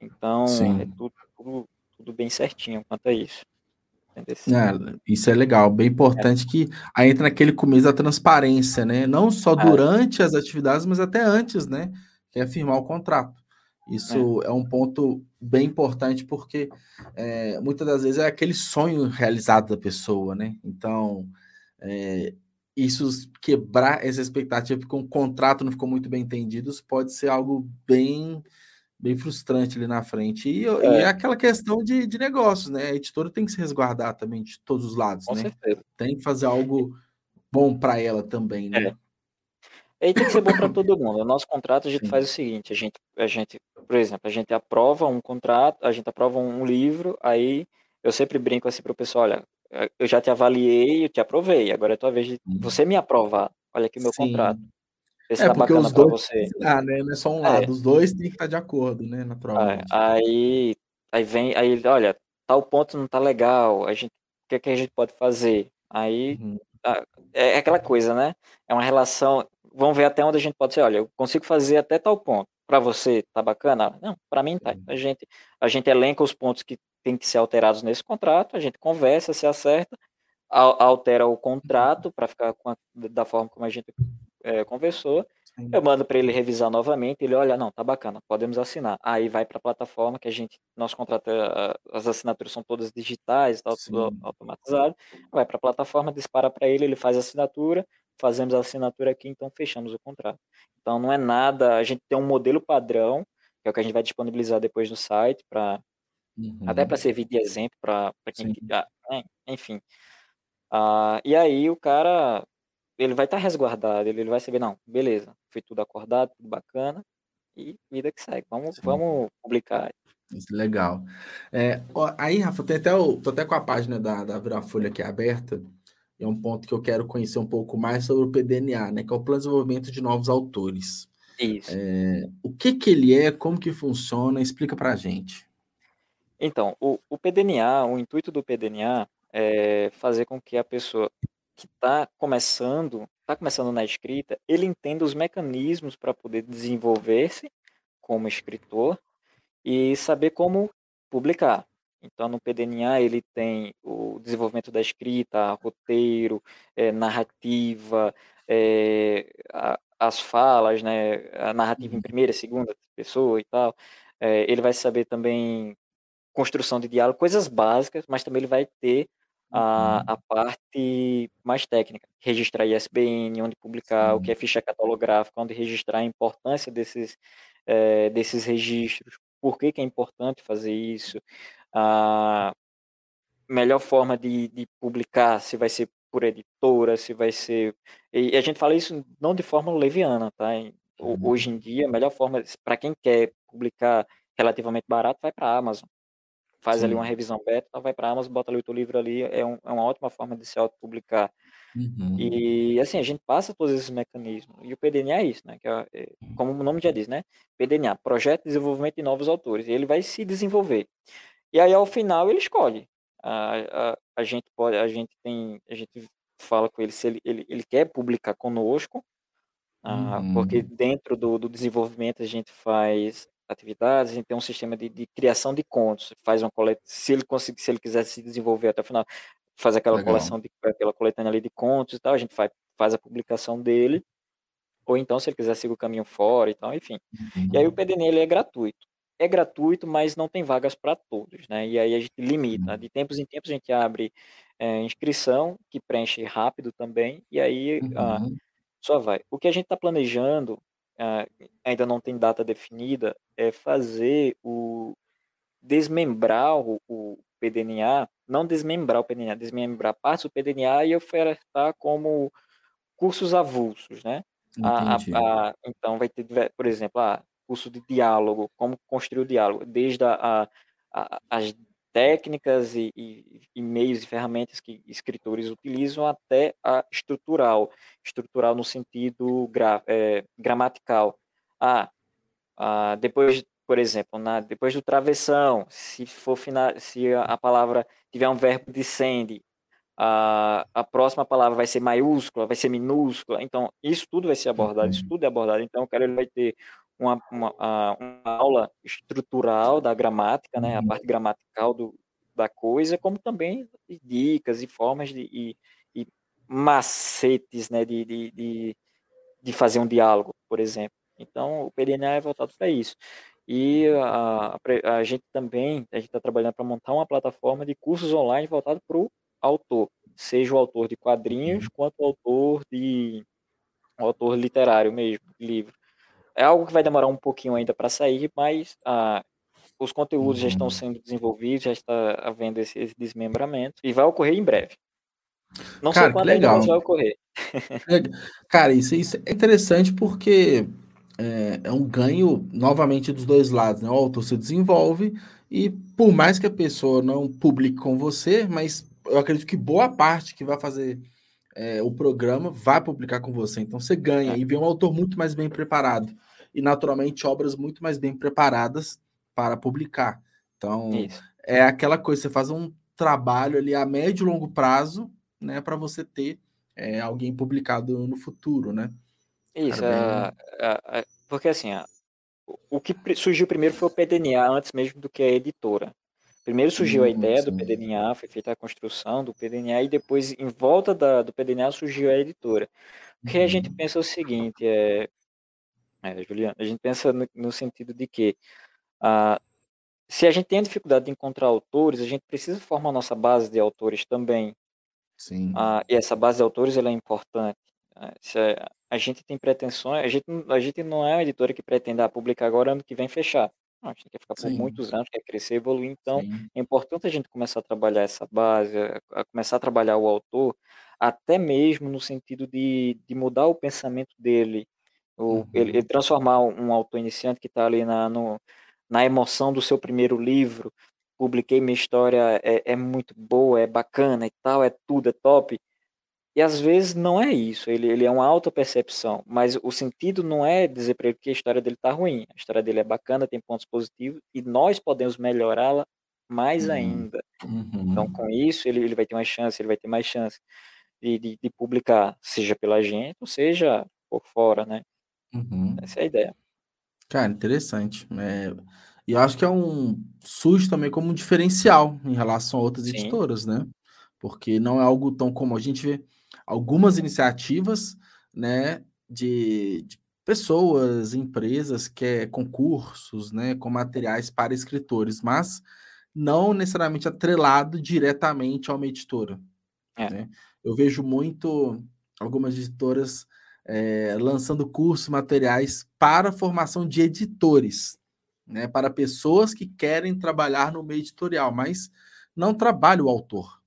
Então, Sim. é tudo, tudo, tudo bem certinho quanto a isso. É, isso é legal, bem importante é. que aí entra naquele começo da transparência, né? Não só é. durante as atividades, mas até antes, né? Que é firmar o contrato. Isso é, é um ponto bem importante porque é, muitas das vezes é aquele sonho realizado da pessoa, né? Então, é, isso quebrar essa expectativa porque um contrato não ficou muito bem entendido pode ser algo bem bem frustrante ali na frente. E é, e é aquela questão de, de negócios, né? A editora tem que se resguardar também de todos os lados, Com né? Certeza. Tem que fazer algo bom para ela também, né? É. Aí tem que ser bom para todo mundo. No nosso contrato a gente Sim. faz o seguinte, a gente, a gente, por exemplo, a gente aprova um contrato, a gente aprova um livro, aí eu sempre brinco assim para o pessoal, olha, eu já te avaliei, eu te aprovei, agora é a tua vez de você me aprovar. Olha aqui o meu Sim. contrato. Esse é, tá porque os dois você. Né? Não é só um é. lado, os dois têm que estar de acordo, né? Naturalmente. Aí, aí vem, aí, olha, tal ponto não tá legal, a gente, o que, é que a gente pode fazer? Aí uhum. é, é aquela coisa, né? É uma relação. Vamos ver até onde a gente pode ser. Olha, eu consigo fazer até tal ponto. Para você, tá bacana? Não, para mim tá. A gente, a gente elenca os pontos que tem que ser alterados nesse contrato, a gente conversa, se acerta, altera o contrato para ficar a, da forma como a gente é, conversou, Sim. eu mando para ele revisar novamente, ele olha, não, tá bacana, podemos assinar. Aí vai para a plataforma que a gente, nosso contrato, é, as assinaturas são todas digitais, tá tudo automatizado, vai para a plataforma, dispara para ele, ele faz a assinatura, fazemos a assinatura aqui, então fechamos o contrato. Então não é nada, a gente tem um modelo padrão, que é o que a gente vai disponibilizar depois no site, para uhum. até para servir de exemplo para quem, ah, enfim. Ah, e aí o cara ele vai estar tá resguardado, ele, ele vai saber, não, beleza, foi tudo acordado, tudo bacana, e vida que segue. Vamos, vamos publicar. Isso, legal. É, ó, aí, Rafa, tem até o, tô até com a página da, da Virafolha aqui aberta, é um ponto que eu quero conhecer um pouco mais sobre o PDNA, né, que é o Plano de Desenvolvimento de Novos Autores. Isso. É, o que que ele é, como que funciona, explica pra gente. Então, o, o PDNA, o intuito do PDNA é fazer com que a pessoa que está começando, está começando na escrita, ele entenda os mecanismos para poder desenvolver-se como escritor e saber como publicar. Então, no PDNA, ele tem o desenvolvimento da escrita, roteiro, é, narrativa, é, a, as falas, né, a narrativa em uhum. primeira, segunda pessoa e tal. É, ele vai saber também construção de diálogo, coisas básicas, mas também ele vai ter a, uhum. a parte mais técnica, registrar ISBN, onde publicar, o que é ficha catalográfica, onde registrar a importância desses, é, desses registros, por que, que é importante fazer isso, a melhor forma de, de publicar, se vai ser por editora, se vai ser. E a gente fala isso não de forma leviana, tá? Uhum. Hoje em dia, a melhor forma, para quem quer publicar relativamente barato, vai para a Amazon faz ali uma revisão beta, vai para a Amazon, bota ali o teu livro ali, é, um, é uma ótima forma de se autopublicar. Uhum. E assim, a gente passa todos esses mecanismos. E o PDNA é isso, né? Que é, é, como o nome já diz, né? PDNA, Projeto de Desenvolvimento de Novos Autores. Ele vai se desenvolver. E aí, ao final, ele escolhe. A, a, a gente pode, a gente tem, a gente fala com ele se ele, ele, ele quer publicar conosco Ah, porque Uhum. dentro do do desenvolvimento a gente faz atividades, a gente tem um sistema de de criação de contos, faz uma coleta se ele conseguir se ele quiser se desenvolver até o final, faz aquela Legal. coleção de aquela coletânea ali de contos e tal, a gente faz faz a publicação dele, ou então se ele quiser seguir o caminho fora e tal, enfim. E aí o Uhum. PDNA ele é gratuito. É gratuito, mas não tem vagas para todos, né, e aí a gente limita, Sim. de tempos em tempos a gente abre, eh, inscrição, que preenche rápido também, e aí, ah, Uhum. só vai. O que a gente está planejando, ah, ainda não tem data definida, é fazer o desmembrar o o PDNA, não desmembrar o PDNA, desmembrar partes do PDNA e ofertar como cursos avulsos, né. A a a então vai ter por exemplo, ah, curso de diálogo, como construir o diálogo, desde a a a as técnicas e e e meios e ferramentas que escritores utilizam até a estrutural. Estrutural no sentido gra eh, gramatical. Ah ah, depois, por exemplo, na depois do travessão, se for fina se a a palavra tiver um verbo descende, a a próxima palavra vai ser maiúscula, vai ser minúscula, então isso tudo vai ser abordado, isso Uhum. tudo é abordado. Então o cara ele vai ter uma uma uma aula estrutural da gramática, né, a Uhum. parte gramatical do da coisa, como também dicas e formas de e e macetes, né, de de de fazer um diálogo, por exemplo. Então o PDNA é voltado para isso. E a a gente também a gente está trabalhando para montar uma plataforma de cursos online voltado para o autor, seja o autor de quadrinhos, Uhum. quanto o autor de o autor literário mesmo, livro. É algo que vai demorar um pouquinho ainda para sair, mas, ah, os conteúdos já estão Uhum. sendo desenvolvidos, já está havendo esse esse desmembramento e vai ocorrer em breve. Não sei Cara, que quando ainda, legal. mas vai ocorrer. Leg cara, isso isso é interessante, porque, eh, é um ganho novamente dos 2 lados, né, o autor se desenvolve e por mais que a pessoa não publique com você, mas eu acredito que boa parte que vai fazer, eh, o programa vai publicar com você, então você ganha É. e vem um autor muito mais bem preparado e naturalmente obras muito mais bem preparadas para publicar. Então, Isso. é aquela coisa, você faz um trabalho ali a médio e longo prazo, né, para você ter, eh, alguém publicado no futuro, né. Isso, bem ah ah ah, porque assim, o que surgiu primeiro foi o PDNA antes mesmo do que a editora. Primeiro surgiu a Uhum, ideia do sim. PDNA, foi feita a construção do PDNA e depois em volta da do PDNA surgiu a editora. O que a gente Uhum. pensa é o seguinte, eh eh, Juliano, a gente pensa no no sentido de que, ah, se a gente tem a dificuldade de encontrar autores, a gente precisa formar a nossa base de autores também. Sim. Ah, e essa base de autores ela é importante. Eh, se a gente tem pretensões a gente a gente não é uma editora que pretende: "Ah, publicar agora, ano que vem fechar". Não, a gente quer ficar por Sim. muitos anos, quer crescer, evoluir, então Sim. é importante a gente começar a trabalhar essa base, a a começar a trabalhar o autor, até mesmo no sentido de de mudar o pensamento dele, ou ele ele Uhum. transformar um autor iniciante que está ali na no na emoção do seu primeiro livro, "publiquei minha história, é é muito boa, é bacana e tal, é tudo, é top", e às vezes não é isso, ele ele é uma autopercepção, mas o sentido não é dizer para ele que a história dele está ruim, a história dele é bacana, tem pontos positivos e nós podemos melhorá-la mais Hum. ainda. Então Uhum. com isso ele ele vai ter mais chance ele vai ter mais chance de de de publicar, seja pela gente ou seja por fora, né. Uhum. Essa é a ideia. Cara, interessante, eh, e eu acho que é um surge também como um diferencial em relação a outras Sim. editoras, né, porque não é algo tão comum, a gente vê algumas iniciativas, né, de de pessoas, empresas, que é concursos, né, com materiais para escritores, mas não necessariamente atrelado diretamente a uma editora, É. né. Eu vejo muito algumas editoras, eh, lançando cursos, materiais para a formação de editores, né, para pessoas que querem trabalhar no meio editorial, mas não trabalha o autor,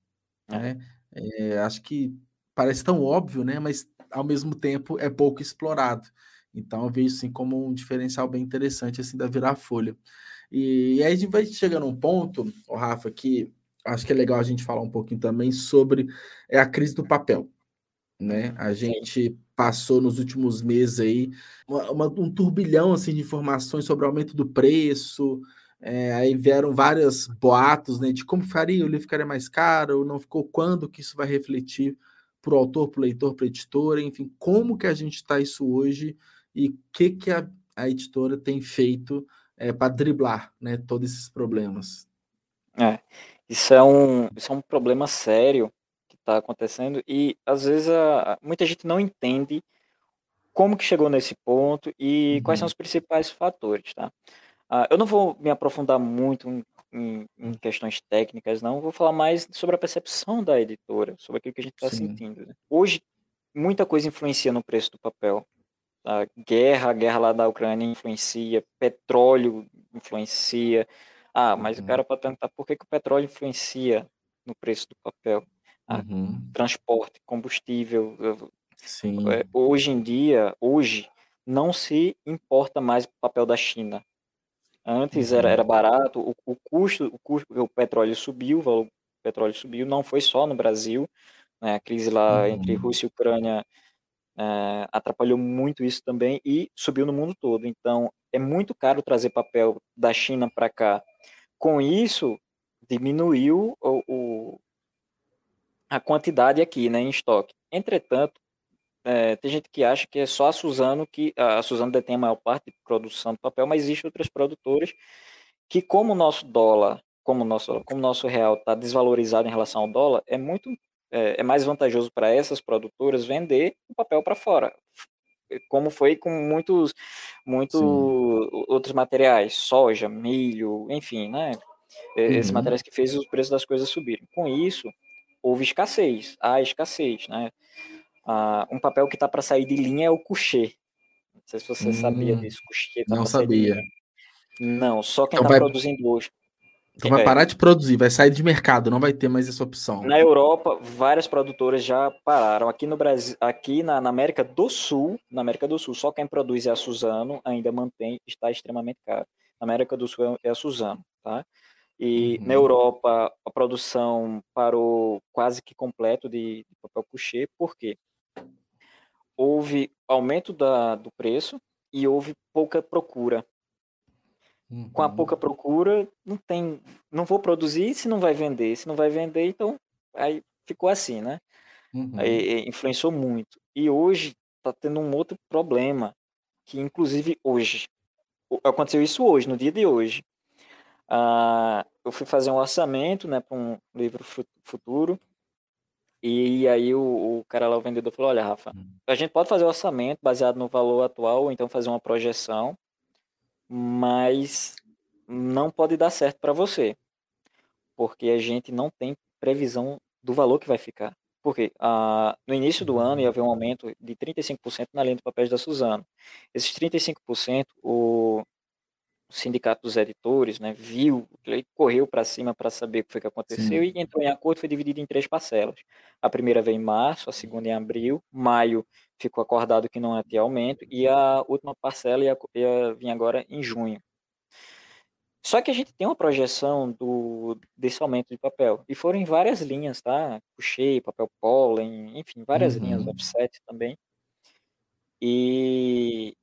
É. né. Eh, acho que parece tão óbvio, né, mas ao mesmo tempo é pouco explorado. Então eu vejo, assim, como um diferencial bem interessante, assim, da Virafolha. E aí a gente vai chegar num ponto, ô Rafa, que acho que é legal a gente falar um pouquinho também sobre, eh, a crise do papel, né. A gente passou nos últimos meses aí uma uma um turbilhão, assim, de informações sobre o aumento do preço, eh, aí vieram várias boatos, né, de como faria, o livro ficaria mais caro, não ficou, quando que isso vai refletir para o autor, para o leitor, para a editora, enfim, como que a gente está isso hoje e o que, que a, a editora tem feito é, para driblar né, todos esses problemas. É, isso é um, isso é um problema sério está acontecendo e às vezes a, muita gente não entende como que chegou nesse ponto e uhum. quais são uhum. os principais fatores, tá? Uh, eu não vou me aprofundar muito em, em, em, questões técnicas, não. Vou falar mais sobre a percepção da editora, sobre aquilo que a gente está sentindo. Né? Hoje, muita coisa influencia no preço do papel. A guerra, a guerra lá da Ucrânia influencia, petróleo influencia. Ah, mas uhum. o cara pode perguntar por que, que o petróleo influencia no preço do papel? Ah, uhum. Transporte, combustível. Sim. É, hoje em dia, hoje, não se importa mais o papel da China. Antes uhum. era, era barato, o, o, custo, o custo, o petróleo subiu, o valor do petróleo subiu, não foi só no Brasil, né, a crise lá uhum. entre Rússia e Ucrânia é, atrapalhou muito isso também e subiu no mundo todo. Então, é muito caro trazer papel da China para cá. Com isso, diminuiu o, o, a quantidade aqui né, em estoque. Entretanto, é, tem gente que acha que é só a Suzano que a Suzano detém a maior parte de produção de papel, mas existem outras produtoras que, como o nosso dólar, como o nosso, como o nosso real está desvalorizado em relação ao dólar, é muito é, é mais vantajoso para essas produtoras vender o papel para fora, como foi com muitos, muitos outros materiais, soja, milho, enfim, né? Esses uhum. materiais que fez os preços das coisas subirem. Com isso, houve escassez, há escassez, né? Ah, um papel que está para sair de linha é o coucher. Não sei se você hum, sabia disso. Coucher tá não sabia. Não, só quem está então vai... produzindo hoje. Então vai é. parar de produzir, vai sair de mercado, não vai ter mais essa opção. Na Europa, várias produtoras já pararam. Aqui no Brasil, aqui na, na, América do Sul, na América do Sul, só quem produz é a Suzano, ainda mantém, está extremamente caro. Na América do Sul é a Suzano, tá? E uhum. na Europa a produção parou quase que completo de, de papel coucher, por quê? houve aumento da, do preço e houve pouca procura. Uhum. Com a uhum. pouca procura, não tem, não vou produzir se não vai vender, se não vai vender, então aí ficou assim, né? Uhum. Aí, influenciou muito. E hoje está tendo um outro problema, que inclusive hoje, aconteceu isso hoje, no dia de hoje. Ah, eu fui fazer um orçamento né, para um livro futuro e aí o, o cara lá, o vendedor, falou: Olha, Rafa, hum. a gente pode fazer o orçamento baseado no valor atual, ou então fazer uma projeção, mas não pode dar certo para você, porque a gente não tem previsão do valor que vai ficar. Porque ah, no início do ano ia haver um aumento de 35% na linha de papéis da Suzano. Esses 35%, o, o sindicato dos editores, né, viu, ele correu para cima para saber o que foi que aconteceu Sim. e entrou em acordo, foi dividido em três parcelas. A primeira veio em março, a segunda em abril, maio ficou acordado que não ia ter aumento e a última parcela ia, ia vir agora em junho. Só que a gente tem uma projeção do, desse aumento de papel. E foram em várias linhas, tá? Puxei, papel pólen, enfim, várias uhum. linhas, offset também. E,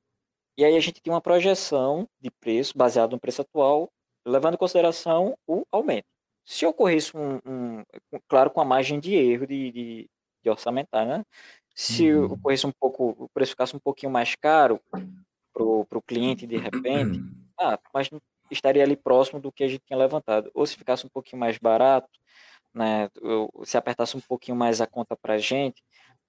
e aí a gente tem uma projeção de preço baseado no preço atual, levando em consideração o aumento. Se ocorresse um, um claro, com a margem de erro de, de, de orçamentar, né? Se uhum. ocorresse um pouco, o preço ficasse um pouquinho mais caro para o cliente de repente, ah, mas estaria ali próximo do que a gente tinha levantado. Ou se ficasse um pouquinho mais barato, né? se apertasse um pouquinho mais a conta para a gente,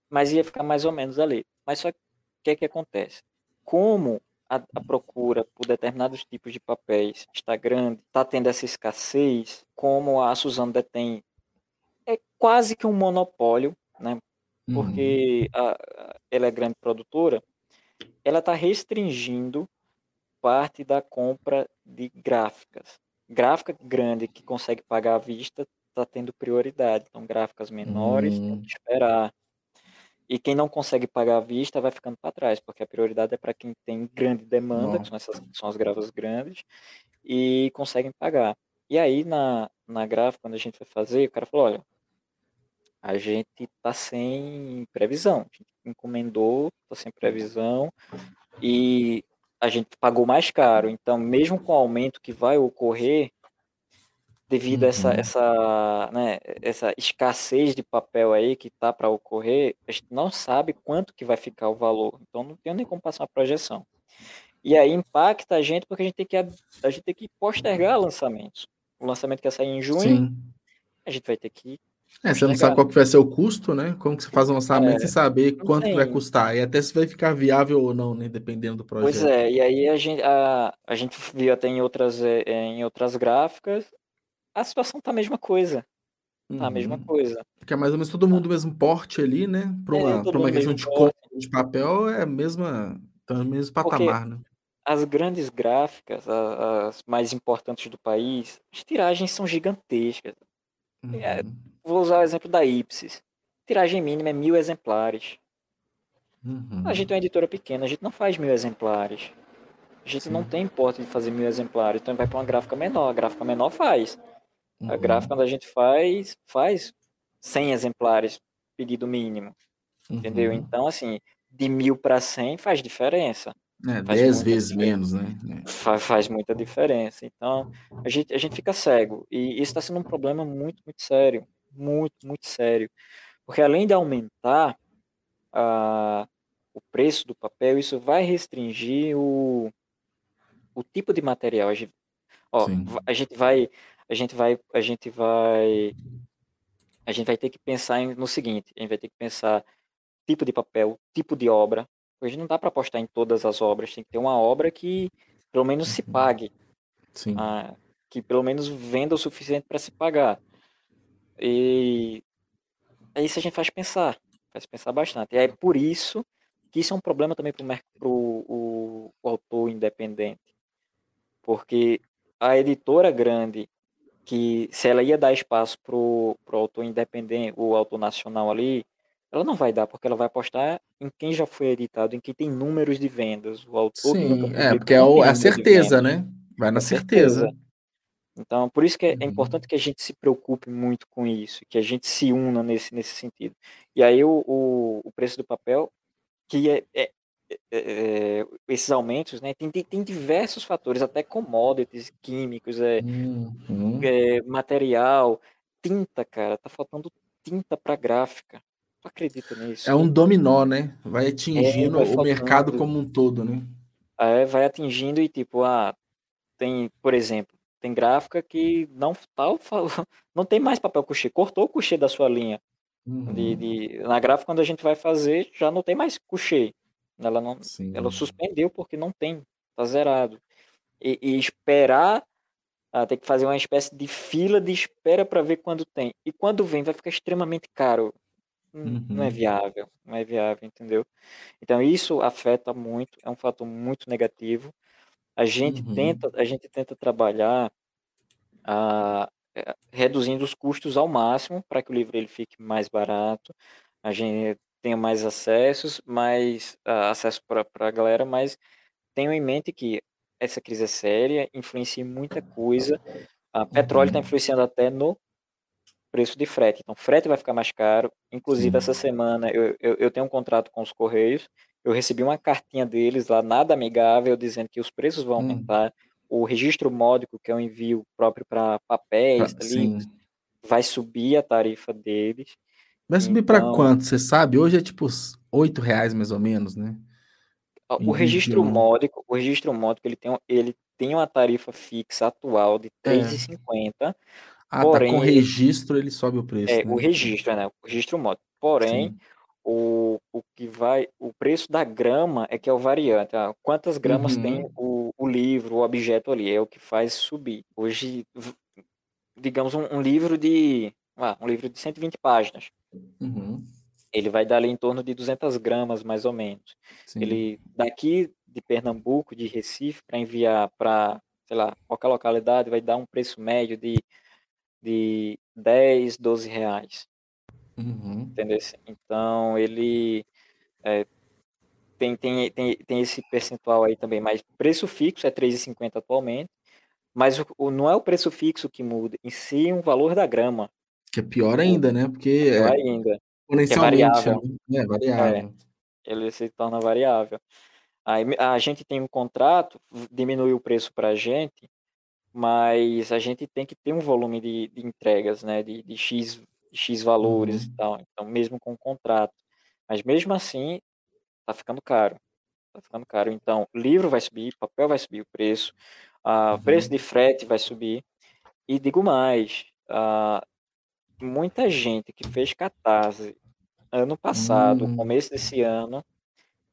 mas ia ficar mais ou menos ali. Mas só que o que, é que acontece? Como a, a, procura por determinados tipos de papéis está grande, está tendo essa escassez, como a Suzano detém, é quase que um monopólio, né? Porque uhum. a, ela é grande produtora, ela está restringindo parte da compra de gráficas. Gráfica grande que consegue pagar à vista está tendo prioridade. Então, gráficas menores uhum. tem que esperar. E quem não consegue pagar à vista vai ficando para trás, porque a prioridade é para quem tem grande demanda, que são, essas, são as gravas grandes, e conseguem pagar. E aí, na, na gráfica, quando a gente foi fazer, o cara falou: olha, a gente está sem previsão. A gente encomendou, está sem previsão, e a gente pagou mais caro. Então, mesmo com o aumento que vai ocorrer, devido a essa, Uhum. essa, né, essa escassez de papel aí que tá para ocorrer, a gente não sabe quanto que vai ficar o valor. Então não tem nem como passar uma projeção. E aí impacta a gente porque a gente tem que, a gente tem que postergar lançamentos. O lançamento que ia sair em junho, Sim. a gente vai ter que É, você não sabe qual que vai ser o custo, né? Como que você faz um lançamento É, sem saber quanto que vai tem. custar. E até se vai ficar viável ou não, né? Dependendo do Pois projeto. é, e aí a gente, a, a gente viu até em outras, eh, em outras gráficas, a situação tá a mesma coisa. Tá a mesma Uhum. coisa. Porque é mais ou menos todo mundo do mesmo porte ali, né? Para É, uma, pra uma questão de porte. de papel é a mesma, tá no mesmo Porque patamar, né? as grandes gráficas, a- as mais importantes do país, as tiragens são gigantescas. É, Uhum. vou usar o exemplo da Ipsis. Tiragem mínima é mil exemplares. Uhum. A gente é uma editora pequena, a gente não faz mil exemplares. A gente não Sim. tem porte de fazer mil exemplares, então vai para uma gráfica menor. A gráfica menor faz. A Uhum. gráfica quando a gente faz, faz 100 exemplares, pedido mínimo, entendeu? Uhum. Então, assim, de mil para 100 faz diferença. É, Faz 10 muita vezes diferença. menos, né? É. Fa- Faz muita diferença. Então, a gente, a gente fica cego. E isso está sendo um problema muito, muito sério. Muito, muito sério. Porque além de aumentar a, o preço do papel, isso vai restringir o, o tipo de material. A gente, ó, Sim. a gente vai, a gente vai, a gente vai, a gente vai ter que pensar em- no seguinte: a gente vai ter que pensar tipo de papel, tipo de obra. Hoje não dá para apostar em todas as obras. Tem que ter uma obra que pelo menos se Uhum. pague, Sim. ah, que pelo menos venda o suficiente para se pagar. E é isso a gente faz pensar, faz pensar bastante. E é por isso que isso é um problema também para o, o autor independente. Porque a editora grande, que se ela ia dar espaço para o autor independente, o autor nacional ali, ela não vai dar, porque ela vai apostar em quem já foi editado, em quem tem números de vendas. O autor Sim, é, porque é é a certeza, né? Vai na certeza. certeza. Então, por isso que é, é Uhum. importante que a gente se preocupe muito com isso, que a gente se una nesse, nesse sentido. E aí o, o, o preço do papel, que é, é- é- é- esses aumentos, né, tem, tem, tem diversos fatores, até commodities, químicos, é, Uhum. é, material, tinta, cara, tá faltando tinta para gráfica. Tu acredita nisso? É um dominó, né? Vai É, atingindo vai o mercado como um todo, né? Aí vai atingindo e tipo, ah, tem, por exemplo, tem gráfica que não tá, não tem mais papel couché, cortou o couché da sua linha. De, Uhum. de- na gráfica, quando a gente vai fazer, já não tem mais couché. Ela não, Sim. ela suspendeu porque não tem, tá zerado. E, e esperar, ah, tem que fazer uma espécie de fila de espera para ver quando tem. E quando vem, vai ficar extremamente caro. Hum, Não é Uhum. viável, não é viável, entendeu? Então isso afeta muito, é um fator muito negativo. A gente Uhum. tenta, a gente tenta trabalhar ah, eh, reduzindo os custos ao máximo para que o livro ele fique mais barato, a gente tenha mais acessos, mais ah, acesso para a galera, mas tenham em mente que essa crise é séria, influencia muita coisa. A petróleo está Uhum. influenciando até no preço de frete. Então, frete vai ficar mais caro. Inclusive, Sim. essa semana eu, eu, eu tenho um contrato com os Correios. Eu recebi uma cartinha deles lá, nada amigável, dizendo que os preços vão Hum. aumentar. O registro módico, que é o envio próprio para papéis, Pra- livros, vai subir a tarifa deles. Vai subir Então, quanto? Você sabe? Hoje é tipo 8 reais mais ou menos, né? o registro módico, o registro módico, ele tem, ele tem uma tarifa fixa atual de É. R$ 3,50. Ah, tá. Com Porém, registro ele sobe o preço, é o né? registro, né? O registro módico. Porém, Sim. o, o que vai, o preço da grama é que é o variante. ah, Quantas gramas tem Uhum. o, o livro, o objeto ali, é o que faz subir. Hoje, digamos, um, um livro de, ah, um livro de 120 páginas, Uhum. ele vai dar ali em torno de 200 gramas, mais ou menos. Sim. Ele, daqui de Pernambuco, de Recife, para enviar para, sei lá, qualquer localidade, vai dar um preço médio de, de 10, 12 reais. Uhum. Entendeu? Então, ele é, tem, tem, tem, tem esse percentual aí também, mas preço fixo é R$ 3,50 atualmente, mas o, o- não é o preço fixo que muda, em si o valor da grama, Que é pior ainda, né? Porque pior é ainda, é exponencialmente, né? variável, É é, variável. ele se torna variável. Aí a gente tem um contrato, diminui o preço para a gente, mas a gente tem que ter um volume de, de entregas, né, de, de X, X valores uhum. e tal, então mesmo com o contrato. Mas mesmo assim, tá ficando caro. Tá ficando caro. Então, livro vai subir, papel vai subir o preço, o uhum. preço de frete vai subir. E digo mais, uh, muita gente que fez catarse ano passado, uhum. começo desse ano,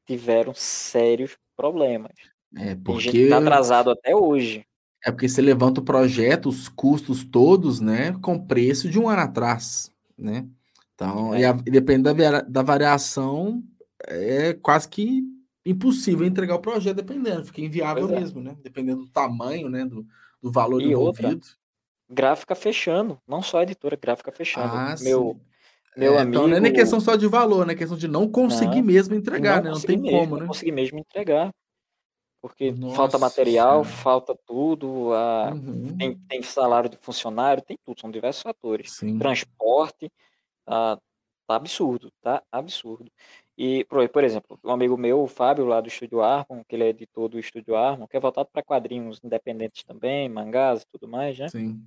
tiveram sérios problemas. É porque... Tem gente tá atrasado até hoje. É porque você levanta o projeto, os custos todos, né, com preço de um ano atrás, né? Então, é. e, a, e dependendo da, da variação, é quase que impossível entregar o projeto, dependendo, fica inviável é. mesmo, né? Dependendo do tamanho, né, do, do valor e envolvido. Outra, gráfica fechando, não só editora, gráfica fechando. Ah, meu, sim. meu é, amigo. Então não é nem questão só de valor, né? É questão de não conseguir não, mesmo entregar, não né? Não tem mesmo, como, né? Não conseguir mesmo entregar. Porque Nossa, falta material, senhora. falta tudo, a, uhum. tem, tem, salário de funcionário, tem tudo, são diversos fatores. Sim. Transporte, a, tá absurdo, tá absurdo. E, por, por exemplo, um amigo meu, o Fábio, lá do Estúdio Armon, que ele é editor do Estúdio Armon, que é voltado para quadrinhos independentes também, mangás e tudo mais, né? Sim.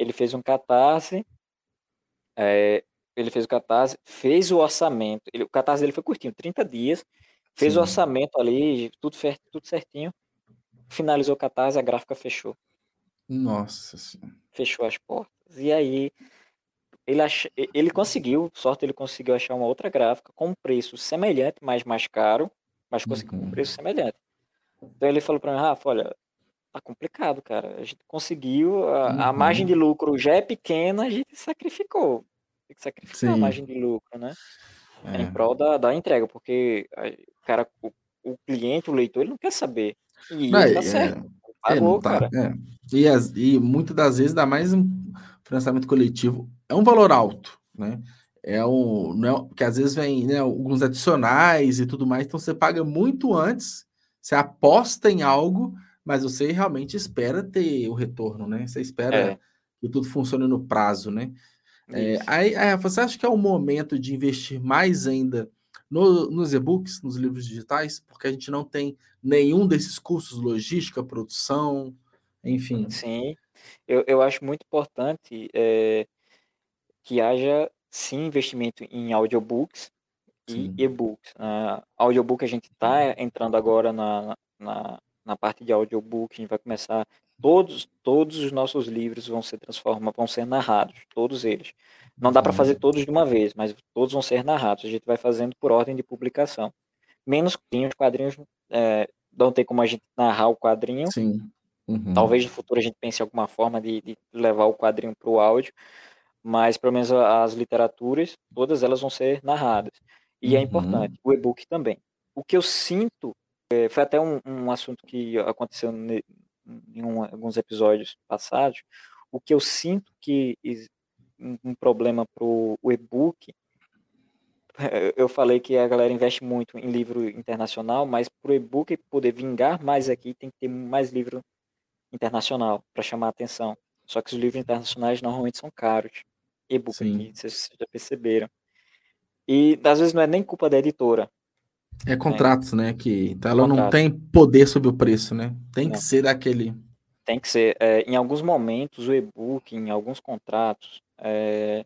Ele fez um catarse, é, ele fez o catarse, fez o orçamento, ele, o catarse dele foi curtinho, 30 dias, fez Sim. o orçamento ali, tudo, tudo certinho, finalizou o catarse, a gráfica fechou. Nossa senhora. Fechou as portas. E aí, ele, ach... ele conseguiu, sorte ele conseguiu achar uma outra gráfica com um preço semelhante, mas mais caro, mas conseguiu uhum. um preço semelhante. Então ele falou para mim, Rafa, olha, tá complicado, cara. A gente conseguiu, a, uhum. a, margem de lucro já é pequena, a gente sacrificou. Tem que sacrificar Sim. a margem de lucro, né? É. Em prol da, da entrega, porque o cara, o, o, cliente, o leitor, ele não quer saber. E não, tá é, certo. Pagou, é, tá, cara. E, as, e muitas das vezes dá mais um financiamento coletivo é um valor alto, né? É um, não é, porque às vezes vem né, alguns adicionais e tudo mais, então você paga muito antes, você aposta em algo, mas você realmente espera ter o retorno, né? Você espera é. que tudo funcione no prazo, né? É, aí, aí, você acha que é o momento de investir mais ainda no, nos e-books, nos livros digitais, porque a gente não tem nenhum desses custos, logística, produção, enfim. Sim, eu, eu acho muito importante é, que haja sim investimento em audiobooks e e-books. Uh, audiobook a gente está entrando agora na, na, na parte de audiobook, a gente vai começar todos todos os nossos livros vão ser transformados, vão ser narrados, todos eles. Não dá para fazer uhum. todos de uma vez, mas todos vão ser narrados. A gente vai fazendo por ordem de publicação. Menos quadrinhos, quadrinhos é, não tem como a gente narrar o quadrinho. Sim. Uhum. Talvez no futuro a gente pense em alguma forma de, de levar o quadrinho para o áudio, mas pelo menos as literaturas, todas elas vão ser narradas. E é uhum. é importante, o e-book também. O que eu sinto, é, foi até um, um, assunto que aconteceu ne, em um, alguns episódios passados, o que eu sinto que um, um problema para o e-book, eu falei que a galera investe muito em livro internacional, mas para o e-book poder vingar mais aqui, tem que ter mais livro internacional para chamar a atenção. Só que os livros internacionais normalmente são caros e-book, vocês já perceberam. E às vezes não é nem culpa da editora. É contratos, né? Que então ela Contrato. não tem poder sobre o preço, né? Tem não. que ser daquele. Tem que ser. É, em alguns momentos, o e-book, em alguns contratos, é,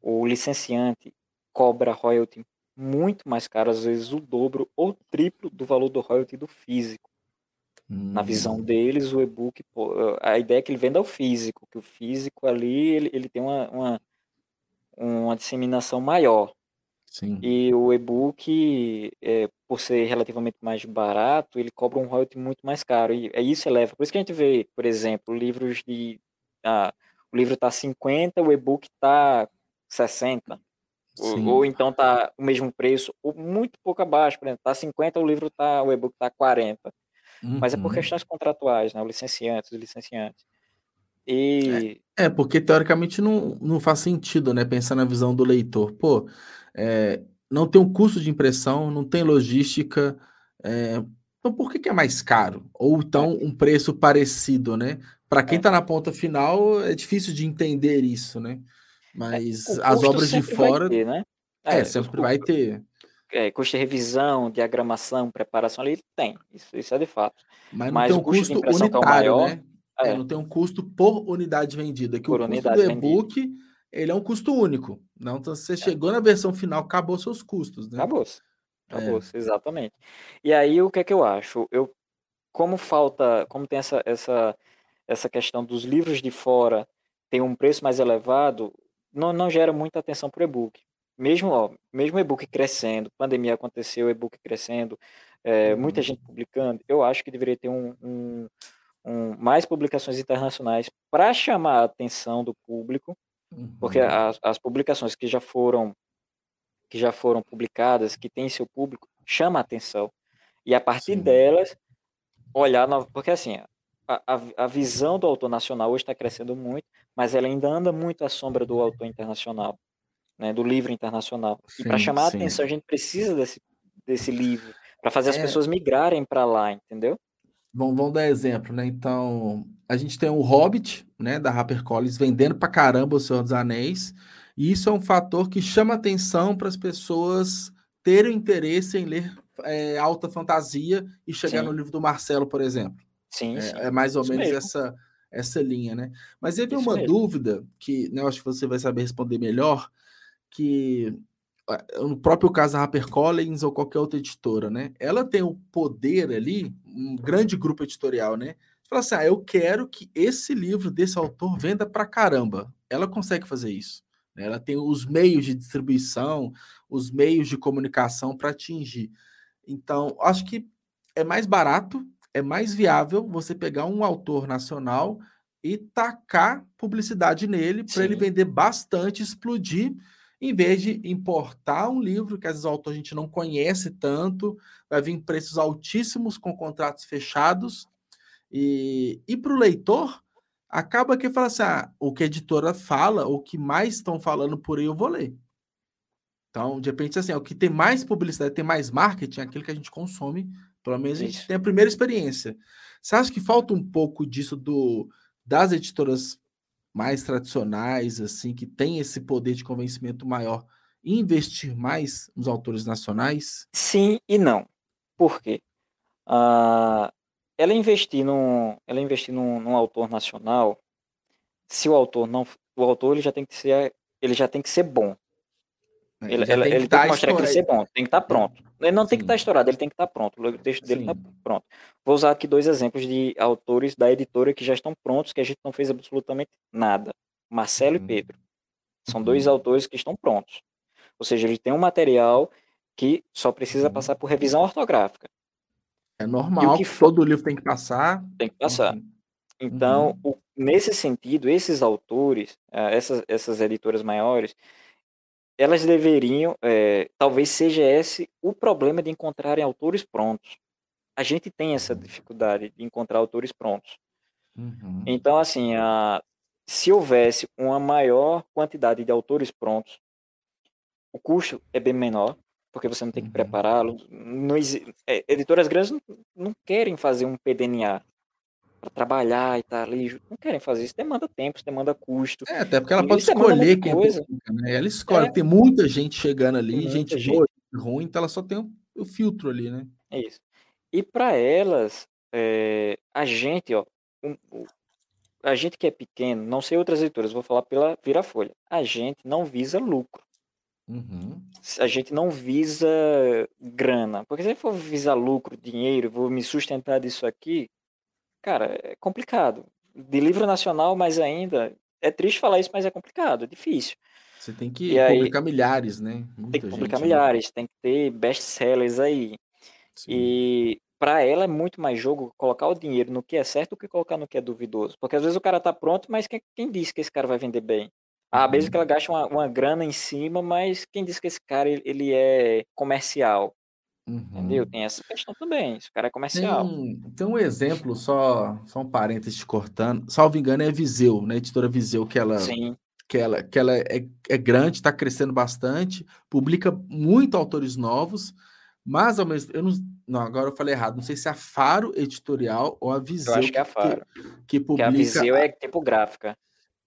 o licenciante cobra royalty muito mais caro, às vezes o dobro ou triplo do valor do royalty do físico. Hum. Na visão hum. deles, o e-book, a ideia é que ele venda o físico, que o físico ali ele, ele tem uma, uma, uma disseminação maior. Sim. E o e-book, é, por ser relativamente mais barato, ele cobra um royalty muito mais caro. E é isso eleva. Por isso que a gente vê, por exemplo, livros de. Ah, o livro está 50, o e-book está 60. Ou, ou, então tá o mesmo preço, ou muito pouco abaixo, por exemplo, tá 50, o livro tá, o e-book tá 40. Uhum. Mas é por uhum. questões contratuais, né? O licenciante, os licenciantes. E... É, é, porque teoricamente não, não faz sentido, né? Pensar na visão do leitor. Pô, é, não tem um custo de impressão, não tem logística. É, então por que, que, é mais caro? Ou então um preço parecido, né? Para quem está é. na ponta final, é difícil de entender isso, né? Mas as obras de fora. Ter, né? É, sempre vai ter. É, custo de revisão, diagramação, preparação ali, tem. Isso, isso é de fato. Mas, Mas o custo, custo de impressão unitário, é maior. Né? é. É, não tem um custo por unidade vendida. Que por o custo do e-book ele é um custo único. Não, então você é. chegou na versão final, acabou seus custos, né? Acabou. Acabou, é. exatamente. E aí o que é que eu acho? Eu como falta, como tem essa essa essa questão dos livros de fora tem um preço mais elevado, não, não gera muita atenção para o e-book. Mesmo, ó, mesmo e-book crescendo, pandemia aconteceu, e-book crescendo, é, uhum. muita gente publicando, eu acho que deveria ter um, um, um mais publicações internacionais para chamar a atenção do público, uhum. porque as, as publicações que já foram que já foram publicadas, que têm seu público, chama a atenção. E a partir Sim. delas, olhar, no... porque assim, a, a, a visão do autor nacional hoje está crescendo muito, mas ela ainda anda muito à sombra do autor internacional, né, do livro internacional. Sim, e para chamar sim. a atenção, a gente precisa desse, desse livro, para fazer as é... pessoas migrarem para lá, entendeu? Vamos, vamos dar exemplo, né? Então, a gente tem o Hobbit, né, da HarperCollins, vendendo para caramba o Senhor dos Anéis, e isso é um fator que chama atenção para as pessoas terem interesse em ler é, alta fantasia e chegar sim. no livro do Marcelo, por exemplo. Sim, é, sim. é mais ou Isso menos essa essa linha, né? Mas teve uma mesmo. dúvida que né, eu acho que você vai saber responder melhor, que no próprio caso da HarperCollins ou qualquer outra editora, né? Ela tem o poder ali, um grande grupo editorial, né? Fala assim: ah, eu quero que esse livro desse autor venda pra caramba. Ela consegue fazer isso. Né? Ela tem os meios de distribuição, os meios de comunicação para atingir. Então, acho que é mais barato é mais viável você pegar um autor nacional e tacar publicidade nele para ele vender bastante, explodir, em vez de importar um livro que às vezes o autor a gente não conhece tanto, vai vir preços altíssimos com contratos fechados. E, e para o leitor, acaba que fala assim: ah, o que a editora fala, o que mais estão falando por aí, eu vou ler. Então, de repente, assim, o que tem mais publicidade, tem mais marketing, é aquilo que a gente consome pelo menos a gente tem a primeira experiência. Você acha que falta um pouco disso do das editoras mais tradicionais, assim, que tem esse poder de convencimento maior, investir mais nos autores nacionais? Sim e não. Por quê? Uh, ela investir num, ela investir num, num, autor nacional, se o autor não, o autor ele já tem que ser, ele já tem que ser bom. É, ele, ele, tem, ele que, tem que mostrar que ele é bom, tem que estar tá pronto. Ele não Sim. tem que estar tá estourado, ele tem que estar tá pronto. O texto dele está pronto. Vou usar aqui dois exemplos de autores da editora que já estão prontos, que a gente não fez absolutamente nada. Marcelo uhum. e Pedro. São dois uhum. autores que estão prontos. Ou seja, ele tem um material que só precisa uhum. passar por revisão ortográfica. É normal, que for... todo livro tem que passar. Tem que passar. Uhum. Então, o, nesse sentido, esses autores, eh, essas, essas editoras maiores, elas deveriam, é, talvez seja esse o problema de encontrarem autores prontos. A gente tem essa dificuldade de encontrar autores prontos. Uhum. Então, assim, a, se houvesse uma maior quantidade de autores prontos, o custo é bem menor, porque você não tem que uhum. prepará-lo. É, editoras grandes não, não, querem fazer um PDNA para trabalhar e tal ali. Não querem fazer isso, demanda tempo, demanda custo. É, até porque ela pode escolher quem é coisa. Né? Ela escolhe, é. tem muita gente chegando ali, gente, gente boa, ruim, então ela só tem o, o filtro ali, né? É isso. E para elas, é, a gente, ó, um, a gente que é pequeno, não sei outras editoras, vou falar pela Virafolha, a gente não visa lucro. Uhum. A gente não visa grana. Porque se eu for visar lucro, dinheiro, vou me sustentar disso aqui, Cara, é complicado. De livro nacional, mais ainda. É triste falar isso, mas é complicado, é difícil. Você tem que e publicar aí, milhares, né? Muita tem que publicar gente, né? milhares, né? tem que ter best-sellers aí. Sim. E para ela é muito mais jogo colocar o dinheiro no que é certo do que colocar no que é duvidoso. Porque às vezes o cara tá pronto, mas quem, quem disse que esse cara vai vender bem? Ah, uhum. mesmo que ela gaste uma, uma grana em cima, mas quem disse que esse cara ele, ele é comercial? Entendeu? Uhum. Tem essa questão também. Esse cara é comercial. Tem, tem um exemplo, só, só um parênteses cortando. Salvo engano, é Viseu, né? Editora Viseu, que ela, Sim. que ela, que ela é, é grande, está crescendo bastante, publica muito autores novos, mas ao mesmo eu não, não, agora eu falei errado, não sei se é a Faro Editorial ou a Viseu. Eu acho que é a Faro. Que, que publica. Que a Viseu é tipográfica.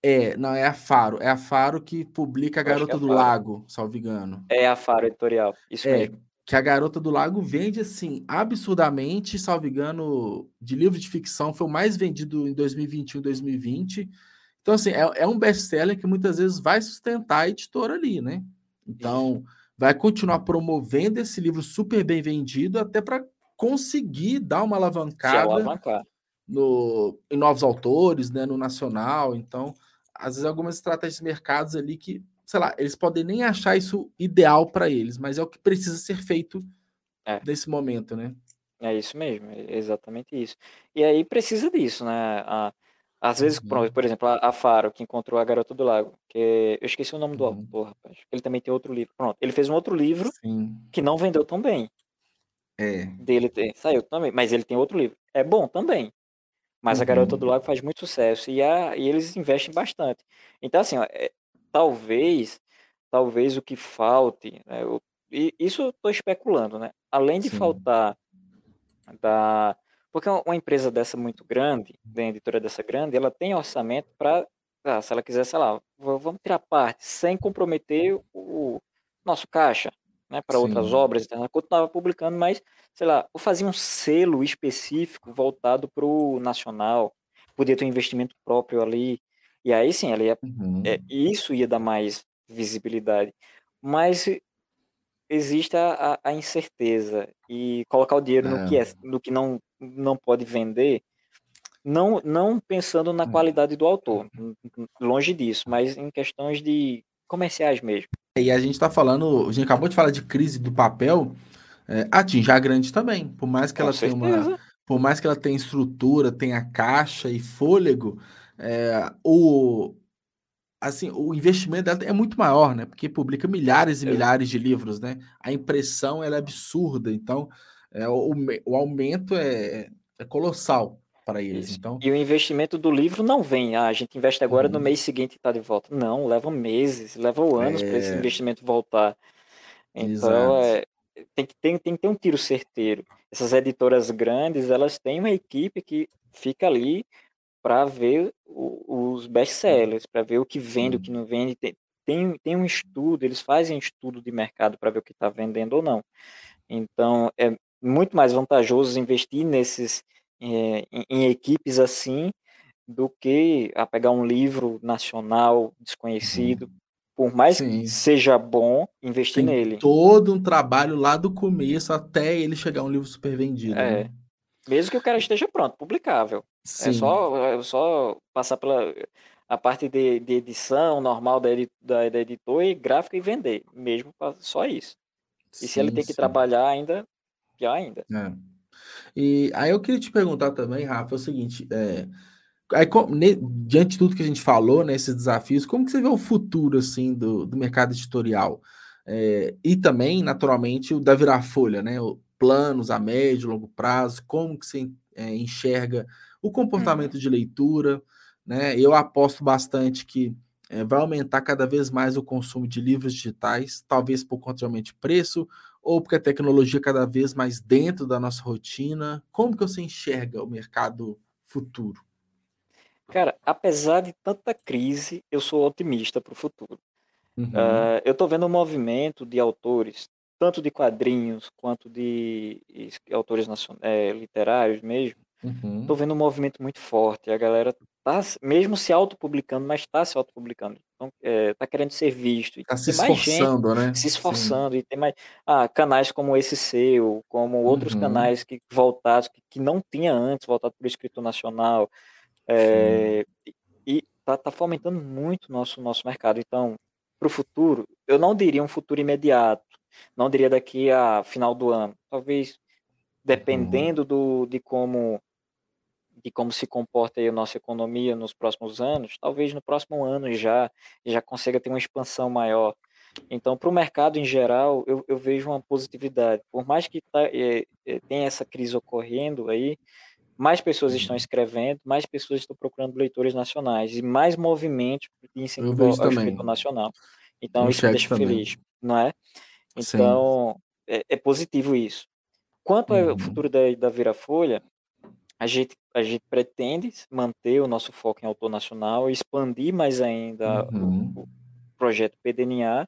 É, não, é a Faro. É a Faro que publica a Garota é do Lago, salvo engano. É a Faro Editorial, isso é, mesmo que a Garota do Lago vende assim absurdamente, salvo engano, de livro de ficção foi o mais vendido em 2021 e 2020. Então assim, é, é um best-seller que muitas vezes vai sustentar a editora ali, né? Então, Isso. vai continuar promovendo esse livro super bem vendido até para conseguir dar uma alavancada no, em novos autores, né, no nacional. Então, às vezes algumas estratégias de mercados ali que sei lá, eles podem nem achar isso ideal para eles, mas é o que precisa ser feito é. nesse momento, né? É isso mesmo, é exatamente isso. E aí precisa disso, né? A, às vezes, uhum. por exemplo, a, a, Faro, que encontrou a Garota do Lago, que eu esqueci o nome do uhum. autor, rapaz. Ele também tem outro livro. Pronto, ele fez um outro livro Sim. que não vendeu tão bem. É. Dele saiu também, mas ele tem outro livro. É bom também. Mas uhum. a Garota do uhum. Lago faz muito sucesso e, a, e eles investem bastante. Então, assim, ó, é, talvez, talvez o que falte, né, eu, e isso estou especulando, né? Além de Sim. faltar da, porque uma empresa dessa muito grande, da editora dessa grande, ela tem orçamento para, ah, se ela quiser, sei lá, vamos tirar parte sem comprometer o nosso caixa, né, para outras obras, então, continuava publicando, mas, sei lá, eu fazia um selo específico voltado para o nacional, podia ter um investimento próprio ali, e aí sim, ela ia, uhum. é, isso ia dar mais visibilidade. Mas existe a, a, incerteza e colocar o dinheiro é. no que é, no que não, não pode vender, não, não pensando na hum. qualidade do autor, longe disso, mas em questões de comerciais mesmo. E a gente está falando, a gente acabou de falar de crise do papel, é, atinge a grande também, por mais que Com ela certeza. tenha uma, por mais que ela tenha estrutura, tenha caixa e fôlego, é, o, assim, o investimento dela é muito maior, né? Porque publica milhares e milhares de livros, né? A impressão é absurda, então é, o, o aumento é, é colossal para eles. Então... E o investimento do livro não vem, ah, a gente investe agora, hum. no uhum. mês seguinte está de volta. Não, leva meses, leva anos é... para esse investimento voltar. Então, é, tem, que, tem, tem que ter um tiro certeiro. Essas editoras grandes, elas têm uma equipe que fica ali para ver o, os best-sellers, para ver o que vende, o que não vende. Tem, tem, um estudo, eles fazem estudo de mercado para ver o que está vendendo ou não. Então, é muito mais vantajoso investir nesses é, em, em, equipes assim do que a pegar um livro nacional desconhecido. Uhum. Por mais Sim. que seja bom, investir tem nele. Todo um trabalho lá do começo até ele chegar um livro super vendido. É. Né? Mesmo que o cara esteja pronto, publicável. É só, é só passar pela a parte de, de edição normal da, da, da editor e gráfica e vender, mesmo só isso. E se ele tem que sim. trabalhar ainda, pior ainda. É. E aí eu queria te perguntar também, Rafa, é o seguinte, é, aí, diante de tudo que a gente falou, nesses né, desafios, como que você vê o futuro assim do, do mercado editorial? É, e também, naturalmente, o da virar folha, né? O, planos a médio, longo prazo, como que você é, enxerga o comportamento uhum. de leitura, né? Eu aposto bastante que é, vai aumentar cada vez mais o consumo de livros digitais, talvez por conta de preço, ou porque a tecnologia cada vez mais dentro da nossa rotina. Como que você enxerga o mercado futuro? Cara, apesar de tanta crise, eu sou otimista para o futuro. Uhum. Uh, eu estou vendo um movimento de autores tanto de quadrinhos quanto de autores é, literários mesmo, uhum. tô vendo um movimento muito forte. A galera tá mesmo se autopublicando, mas está se autopublicando. Então, é, tá querendo ser visto. Está se esforçando, gente, né? Se esforçando. Sim. E tem mais ah, canais como esse seu, como outros uhum. canais que voltados, que, que não tinha antes, voltado para o escritor nacional. É, e tá, tá fomentando muito o nosso, nosso mercado. Então, para o futuro, eu não diria um futuro imediato, não diria daqui a final do ano. Talvez dependendo uhum. do, de como de como se comporta a nossa economia nos próximos anos, talvez no próximo ano já já consiga ter uma expansão maior. Então, para o mercado em geral, eu, eu, vejo uma positividade. Por mais que tá, é, é, tenha essa crise ocorrendo aí, mais pessoas estão uhum. escrevendo, mais pessoas estão procurando leitores nacionais e mais movimentos de incentivo ao nacional. Então, isso me deixa também. feliz, não é? Então, é, é, positivo isso. Quanto uhum. ao futuro da, da Vira Folha, a gente, a gente pretende manter o nosso foco em autor nacional, expandir mais ainda uhum. o, o, projeto PDNA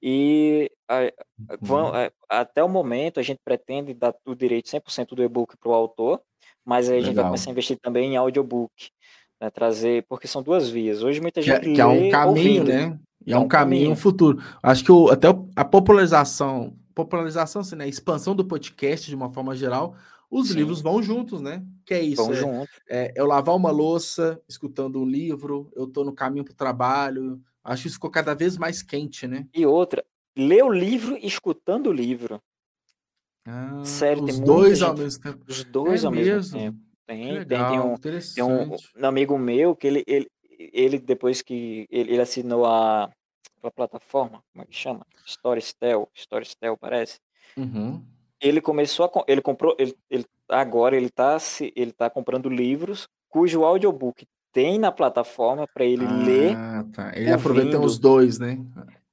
E a, vão, uhum. até o momento a gente pretende dar o direito 100% do e-book para o autor, mas aí a gente vai começar a investir também em audiobook, né, trazer, porque são duas vias. Hoje muita gente que, que é um caminho, ouvindo, né? E é, é um, um caminho, caminho, um futuro. Acho que o, até a popularização, popularização, assim, né? A expansão do podcast de uma forma geral, os Sim. livros vão juntos, né? Que é isso. Vão é. É, eu lavar uma louça, escutando um livro, eu tô no caminho para o trabalho. Acho que isso ficou cada vez mais quente, né? E outra, ler o livro escutando o livro. Ah, Sério, os dois ao mesmo tempo. Os dois é ao mesmo, mesmo tempo. Tem, legal, tem, tem, um, tem um, amigo meu que ele, ele, ele depois que ele, ele assinou a, a plataforma, como é que chama? Storytel, Storytel parece. Uhum. Ele começou a ele comprou ele, ele agora ele tá se ele tá comprando livros cujo audiobook tem na plataforma para ele ah, ler. Tá. Ele ouvindo. aproveita os dois, né?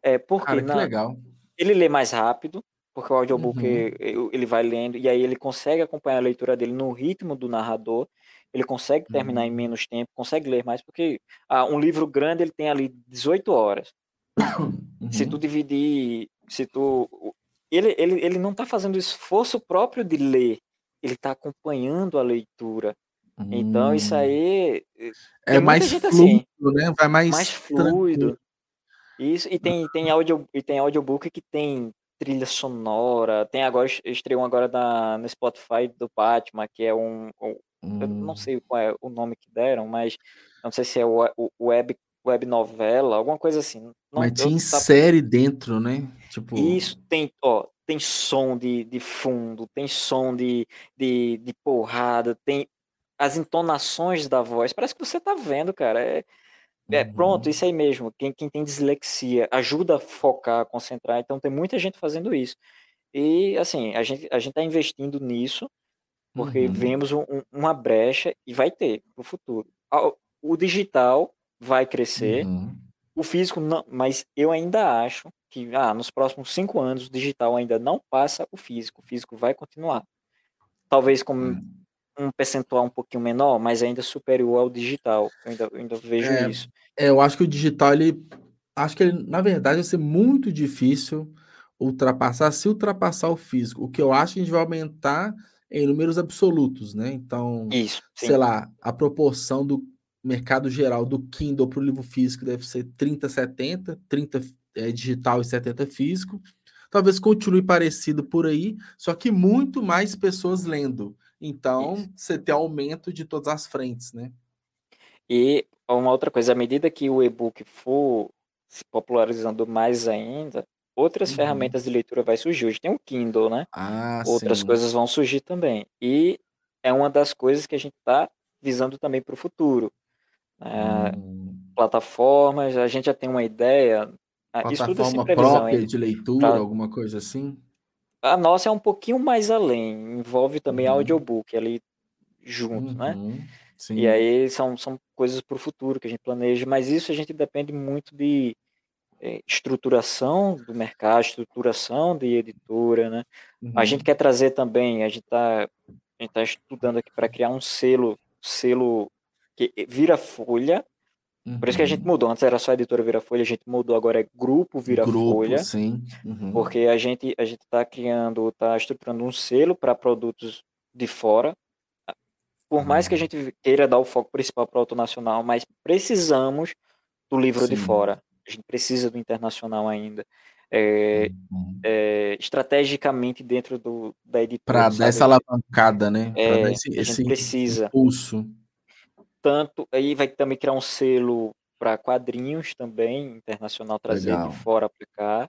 É porque Cara, na, legal. Ele lê mais rápido, porque o audiobook uhum. ele vai lendo e aí ele consegue acompanhar a leitura dele no ritmo do narrador. Ele consegue terminar uhum. em menos tempo, consegue ler mais, porque ah, um livro grande ele tem ali 18 horas. Uhum. Se tu dividir, se tu ele, ele, ele não está fazendo esforço próprio de ler, ele está acompanhando a leitura. Hum. Então, isso hum. aí. É mais assim, fluido, assim, né? Vai mais, mais fluido. Isso, e tem, tem, audio, e tem audiobook que tem trilha sonora. Tem agora, estreou agora na, no Spotify do Batman, que é um. um hum. Eu não hum. sei qual é o nome que deram, mas não sei se é o, o web web novela, alguma coisa assim. Não, Mas te insere tá... dentro, né? Tipo... Isso tem, ó, tem som de, de fundo, tem som de, de, de porrada, tem as entonações da voz. Parece que você tá vendo, cara. É, é uhum. pronto, isso aí mesmo. Quem, quem tem dislexia ajuda a focar, a concentrar. Então tem muita gente fazendo isso. E assim, a gente a gente está investindo nisso porque uhum. vemos um, uma brecha e vai ter no futuro. O digital vai crescer. Uhum. O físico não, mas eu ainda acho que ah, nos próximos cinco anos o digital ainda não passa o físico. O físico vai continuar. Talvez com uhum. um percentual um pouquinho menor, mas ainda superior ao digital. Eu ainda, eu ainda vejo é, isso. É, eu acho que o digital, ele. Acho que ele, na verdade, vai ser muito difícil ultrapassar, se ultrapassar o físico. O que eu acho que a gente vai aumentar em números absolutos, né? Então, Isso, sei lá, a proporção do mercado geral do Kindle para o livro físico deve ser 30, 70, 30 é, digital e 70 físico. Talvez continue parecido por aí, só que muito mais pessoas lendo. Então, Isso. você tem aumento de todas as frentes, né? E uma outra coisa, à medida que o e-book for se popularizando mais ainda, outras uhum. ferramentas de leitura vai surgir. Hoje tem o Kindle, né? Ah, outras sim. coisas vão surgir também. E é uma das coisas que a gente está visando também para o futuro. É, hum. Plataformas, a gente já tem uma ideia. Plataforma própria de leitura, pra... alguma coisa assim? A nossa é um pouquinho mais além, envolve também uhum. audiobook ali junto, né? uhum. né? Sim. E aí são, são coisas para o futuro que a gente planeja, mas isso a gente depende muito de é, estruturação do mercado, estruturação de editora, né? Uhum. A gente quer trazer também, a gente está tá estudando aqui para criar um selo, selo que vira folha. Uhum. Por isso que a gente uhum. mudou. Antes era só editora Vira Folha, a gente mudou agora é grupo Vira Folha. Sim. Uhum. Porque a gente a gente está criando, está estruturando um selo para produtos de fora. Por uhum. mais que a gente queira dar o foco principal para o auto nacional, mas precisamos do livro Sim. de fora. A gente precisa do internacional ainda. É, uhum. é, estrategicamente dentro do, da editora. Para dar essa alavancada, né? É, dar esse, a gente esse precisa. Impulso tanto aí vai também criar um selo para quadrinhos também internacional trazer Legal. de fora aplicar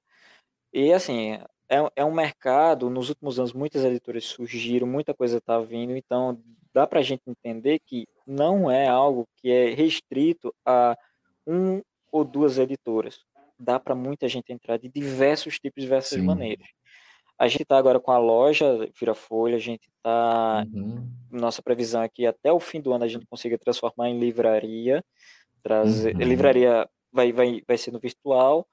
e assim é, é um mercado nos últimos anos muitas editoras surgiram muita coisa está vindo então dá para a gente entender que não é algo que é restrito a um ou duas editoras dá para muita gente entrar de diversos tipos diversas Sim. maneiras a gente está agora com a loja Vira Folha, a gente está. Uhum. Nossa previsão é que até o fim do ano a gente consiga transformar em livraria. Trazer, uhum. Livraria vai, vai, vai ser no virtual.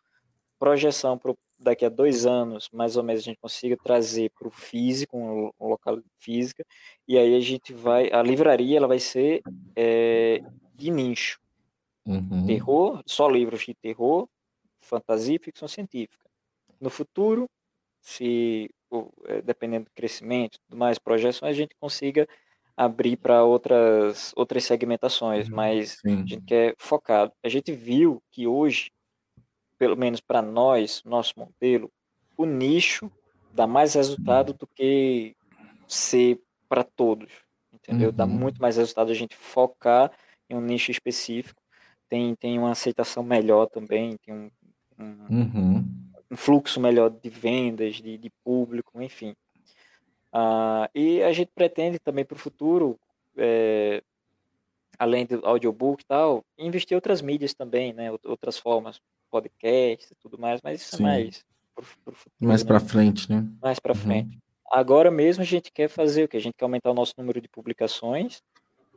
Projeção para daqui a dois anos, mais ou menos, a gente consiga trazer para o físico, um, um, local física. E aí a gente vai. A livraria ela vai ser é, de nicho. Uhum. Terror, só livros de terror, fantasia e ficção científica. no futuro, se eh, dependendo do crescimento, tudo mais, projeções, a gente consiga abrir para outras outras segmentações, Uhum, mas a sim. gente quer focar. A gente viu que hoje, pelo menos para nós, nosso modelo, o nicho dá mais resultado do que ser para todos, entendeu? Dá Uhum. muito mais resultado a gente focar em um nicho específico. Tem, tem uma aceitação melhor também, tem um, um, Uhum. Um fluxo melhor de vendas, de, de público, enfim. Ah, e a gente pretende também para o futuro, é, além do audiobook e tal, investir em outras mídias também, né? Out- Outras formas, podcast e tudo mais, mas isso é Sim. mais para o futuro, Mais né? pra frente, né? mais para Uhum. frente. Agora mesmo a gente quer fazer o que? A gente quer aumentar o nosso número de publicações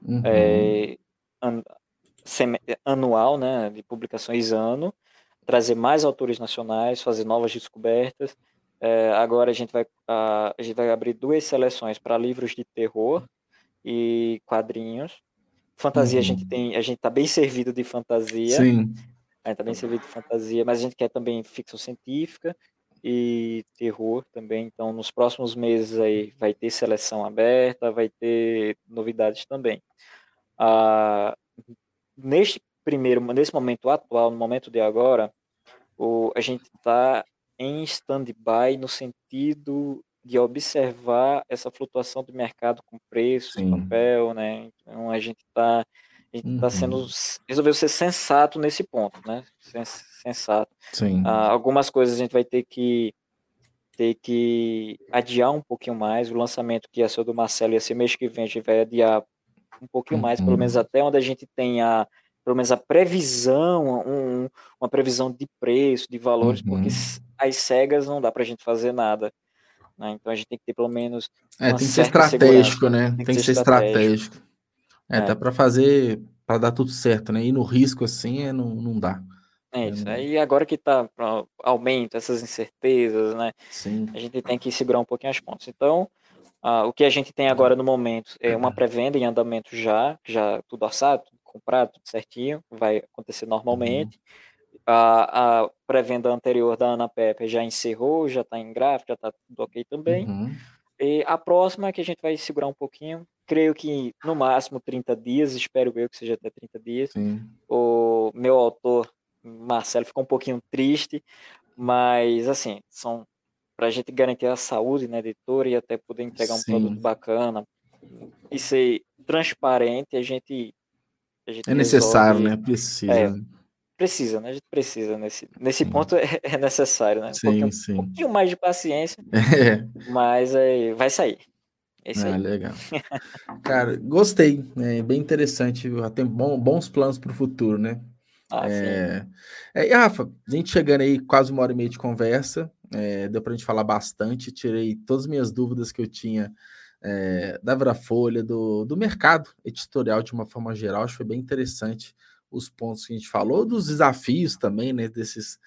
Uhum. é, an- seme- anual, né, de publicações ano, trazer mais autores nacionais, fazer novas descobertas. É, agora a gente vai a, a gente vai abrir duas seleções para livros de terror e quadrinhos. Fantasia a gente Uhum. tem, a gente tá bem servido de fantasia. Sim. A gente tá bem servido de fantasia, mas a gente quer também ficção científica e terror também. Então, nos próximos meses aí vai ter seleção aberta, vai ter novidades também. Ah, neste primeiro, nesse momento atual, no momento de agora, o, a gente está em stand-by no sentido de observar essa flutuação do mercado com preços, Sim. papel, né? Então a gente está a gente tá sendo Uhum. resolveu ser sensato nesse ponto, né? Sens- Sensato. Sim. Ah, algumas coisas a gente vai ter que ter que adiar um pouquinho mais. O lançamento que ia ser do Marcelo ia ser mês que vem, a gente vai adiar um pouquinho mais, pelo menos Uhum. até onde a gente tem a, pelo menos a previsão, um- uma previsão de preço, de valores, porque Uhum. s- as cegas não dá para a gente fazer nada. né? Então a gente tem que ter pelo menos É, tem que ser estratégico, segurança. né? Tem que Tem que ser ser estratégico. estratégico. É, É, dá pra fazer, pra dar tudo certo, né? E no risco assim, é, não, não dá. é É, isso. Aí agora que tá aumento, essas incertezas, né? Sim. A gente tem que segurar um pouquinho as pontas. Então, ah, o que a gente tem agora no momento é uma pré-venda em andamento já, já tudo orçado, tudo comprado, tudo certinho, vai acontecer Uhum. normalmente. A, a pré-venda anterior da Ana Pepe já encerrou, já está em gráfico, já está tudo ok também. Uhum. E a próxima que a gente vai segurar um pouquinho, creio que no máximo 30 dias, espero eu que seja até 30 dias. Sim. O meu autor, Marcelo, ficou um pouquinho triste, mas assim, são para a gente garantir a saúde na editora e até poder entregar um produto bacana e ser transparente, a gente É necessário, resolve. né? Precisa. É, né? precisa, né? A gente precisa nesse, nesse Sim. ponto é, é necessário, né? Um Sim, um sim. pouquinho mais de paciência, É. mas é, vai sair. É isso Ah, aí. legal. Cara, gostei. É bem interessante. Tem bom- bons planos para o futuro, né? Ah, sim. É... É, e Rafa, a gente chegando aí quase uma hora e meia de conversa, é, deu para a gente falar bastante, tirei todas as minhas dúvidas que eu tinha é, da Verafolha, do, do mercado editorial de uma forma geral, acho que foi bem interessante os pontos que a gente falou, dos desafios também, né, desses,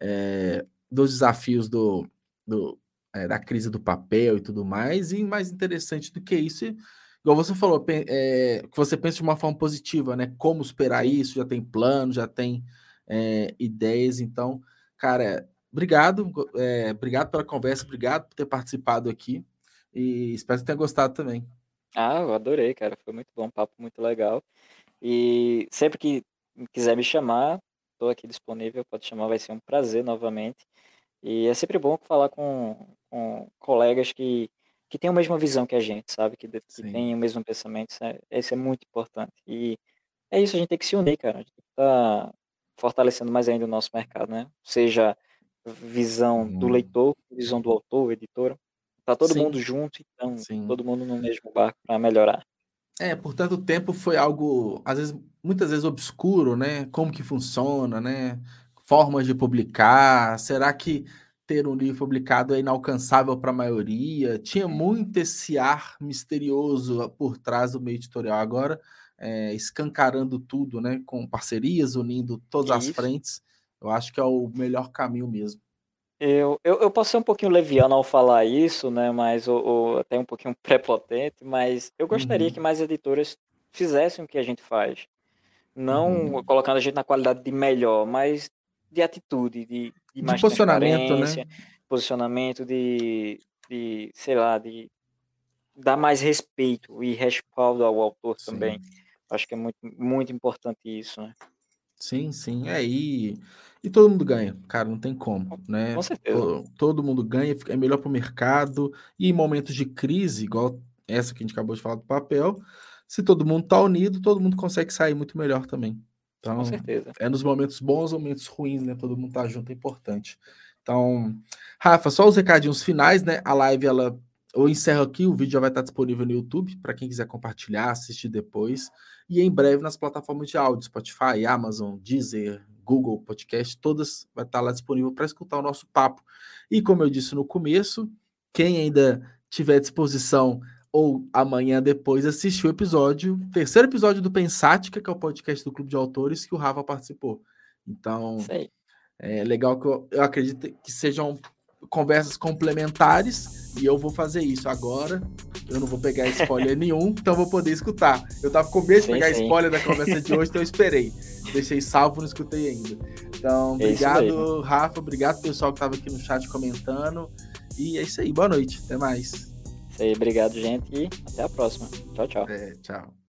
é, dos desafios do, do, é, da crise do papel e tudo mais, e mais interessante do que isso, igual você falou, é, que você pensa de uma forma positiva, né, como superar isso, já tem plano, já tem é, ideias. Então, cara, obrigado, obrigado pela conversa, obrigado por ter participado aqui e espero que tenha gostado também. Ah, eu adorei, cara. Foi muito bom, um papo muito legal. E sempre que quiser me chamar, estou aqui disponível, pode chamar, vai ser um prazer novamente. E é sempre bom falar com, com colegas que, que têm a mesma visão que a gente, sabe? Que, que têm o mesmo pensamento. Isso é, isso é muito importante. E é isso, a gente tem que se unir, cara. A gente tem que estar fortalecendo mais ainda o nosso mercado, né? Seja visão do Uhum. leitor, visão do autor, editora. Tá todo mundo sim, junto, então sim. todo mundo no mesmo barco para melhorar. É, por tanto tempo foi algo, às vezes, muitas vezes obscuro, né? Como que funciona, né? Formas de publicar. Será que ter um livro publicado é inalcançável para a maioria? Tinha muito esse ar misterioso por trás do meio editorial. Agora, é, escancarando tudo, né? Com parcerias, unindo todas as frentes, eu acho que é o melhor caminho mesmo. Eu, eu, eu posso ser um pouquinho leviano ao falar isso, né? Mas ou, ou até um pouquinho prepotente, mas eu gostaria que Uhum, mais editoras fizessem o que a gente faz. Não uhum, colocando a gente na qualidade de melhor, mas de atitude, de, de de, de posicionamento, né? Posicionamento de, de, sei lá, de dar mais respeito e respaldo ao autor sim. também. Acho que é muito, muito importante isso, né? Sim, sim. É, e, e todo mundo ganha, cara, não tem como, né? Com certeza. Todo, todo mundo ganha, é melhor para o mercado. E em momentos de crise, igual essa que a gente acabou de falar do papel, se todo mundo tá unido, todo mundo consegue sair muito melhor também. Então, Com certeza. É nos momentos bons ou momentos ruins, né? Todo mundo tá junto, é importante. Então, Rafa, só os recadinhos finais, né? A live, ela. Eu encerro aqui, o vídeo já vai estar disponível no YouTube, para quem quiser compartilhar, assistir depois. E em breve nas plataformas de áudio, Spotify, Amazon, Deezer, Google Podcast, todas vai estar lá disponível para escutar o nosso papo. E como eu disse no começo, quem ainda tiver disposição ou amanhã depois assistir o episódio, terceiro episódio do Pensática, que é o podcast do Clube de Autores, que o Rafa participou. Então, Sei. é legal que eu, eu acredito que sejam conversas complementares e eu vou fazer isso agora. Eu não vou pegar spoiler nenhum, então vou poder escutar. Eu tava com medo de pegar sim. spoiler da conversa de hoje, então eu esperei. Deixei salvo, não escutei ainda. Então, é obrigado, Rafa. Obrigado, pessoal que tava aqui no chat comentando. E é isso aí. Boa noite. Até mais. Isso aí, obrigado, gente, e até a próxima. Tchau, tchau. É, tchau.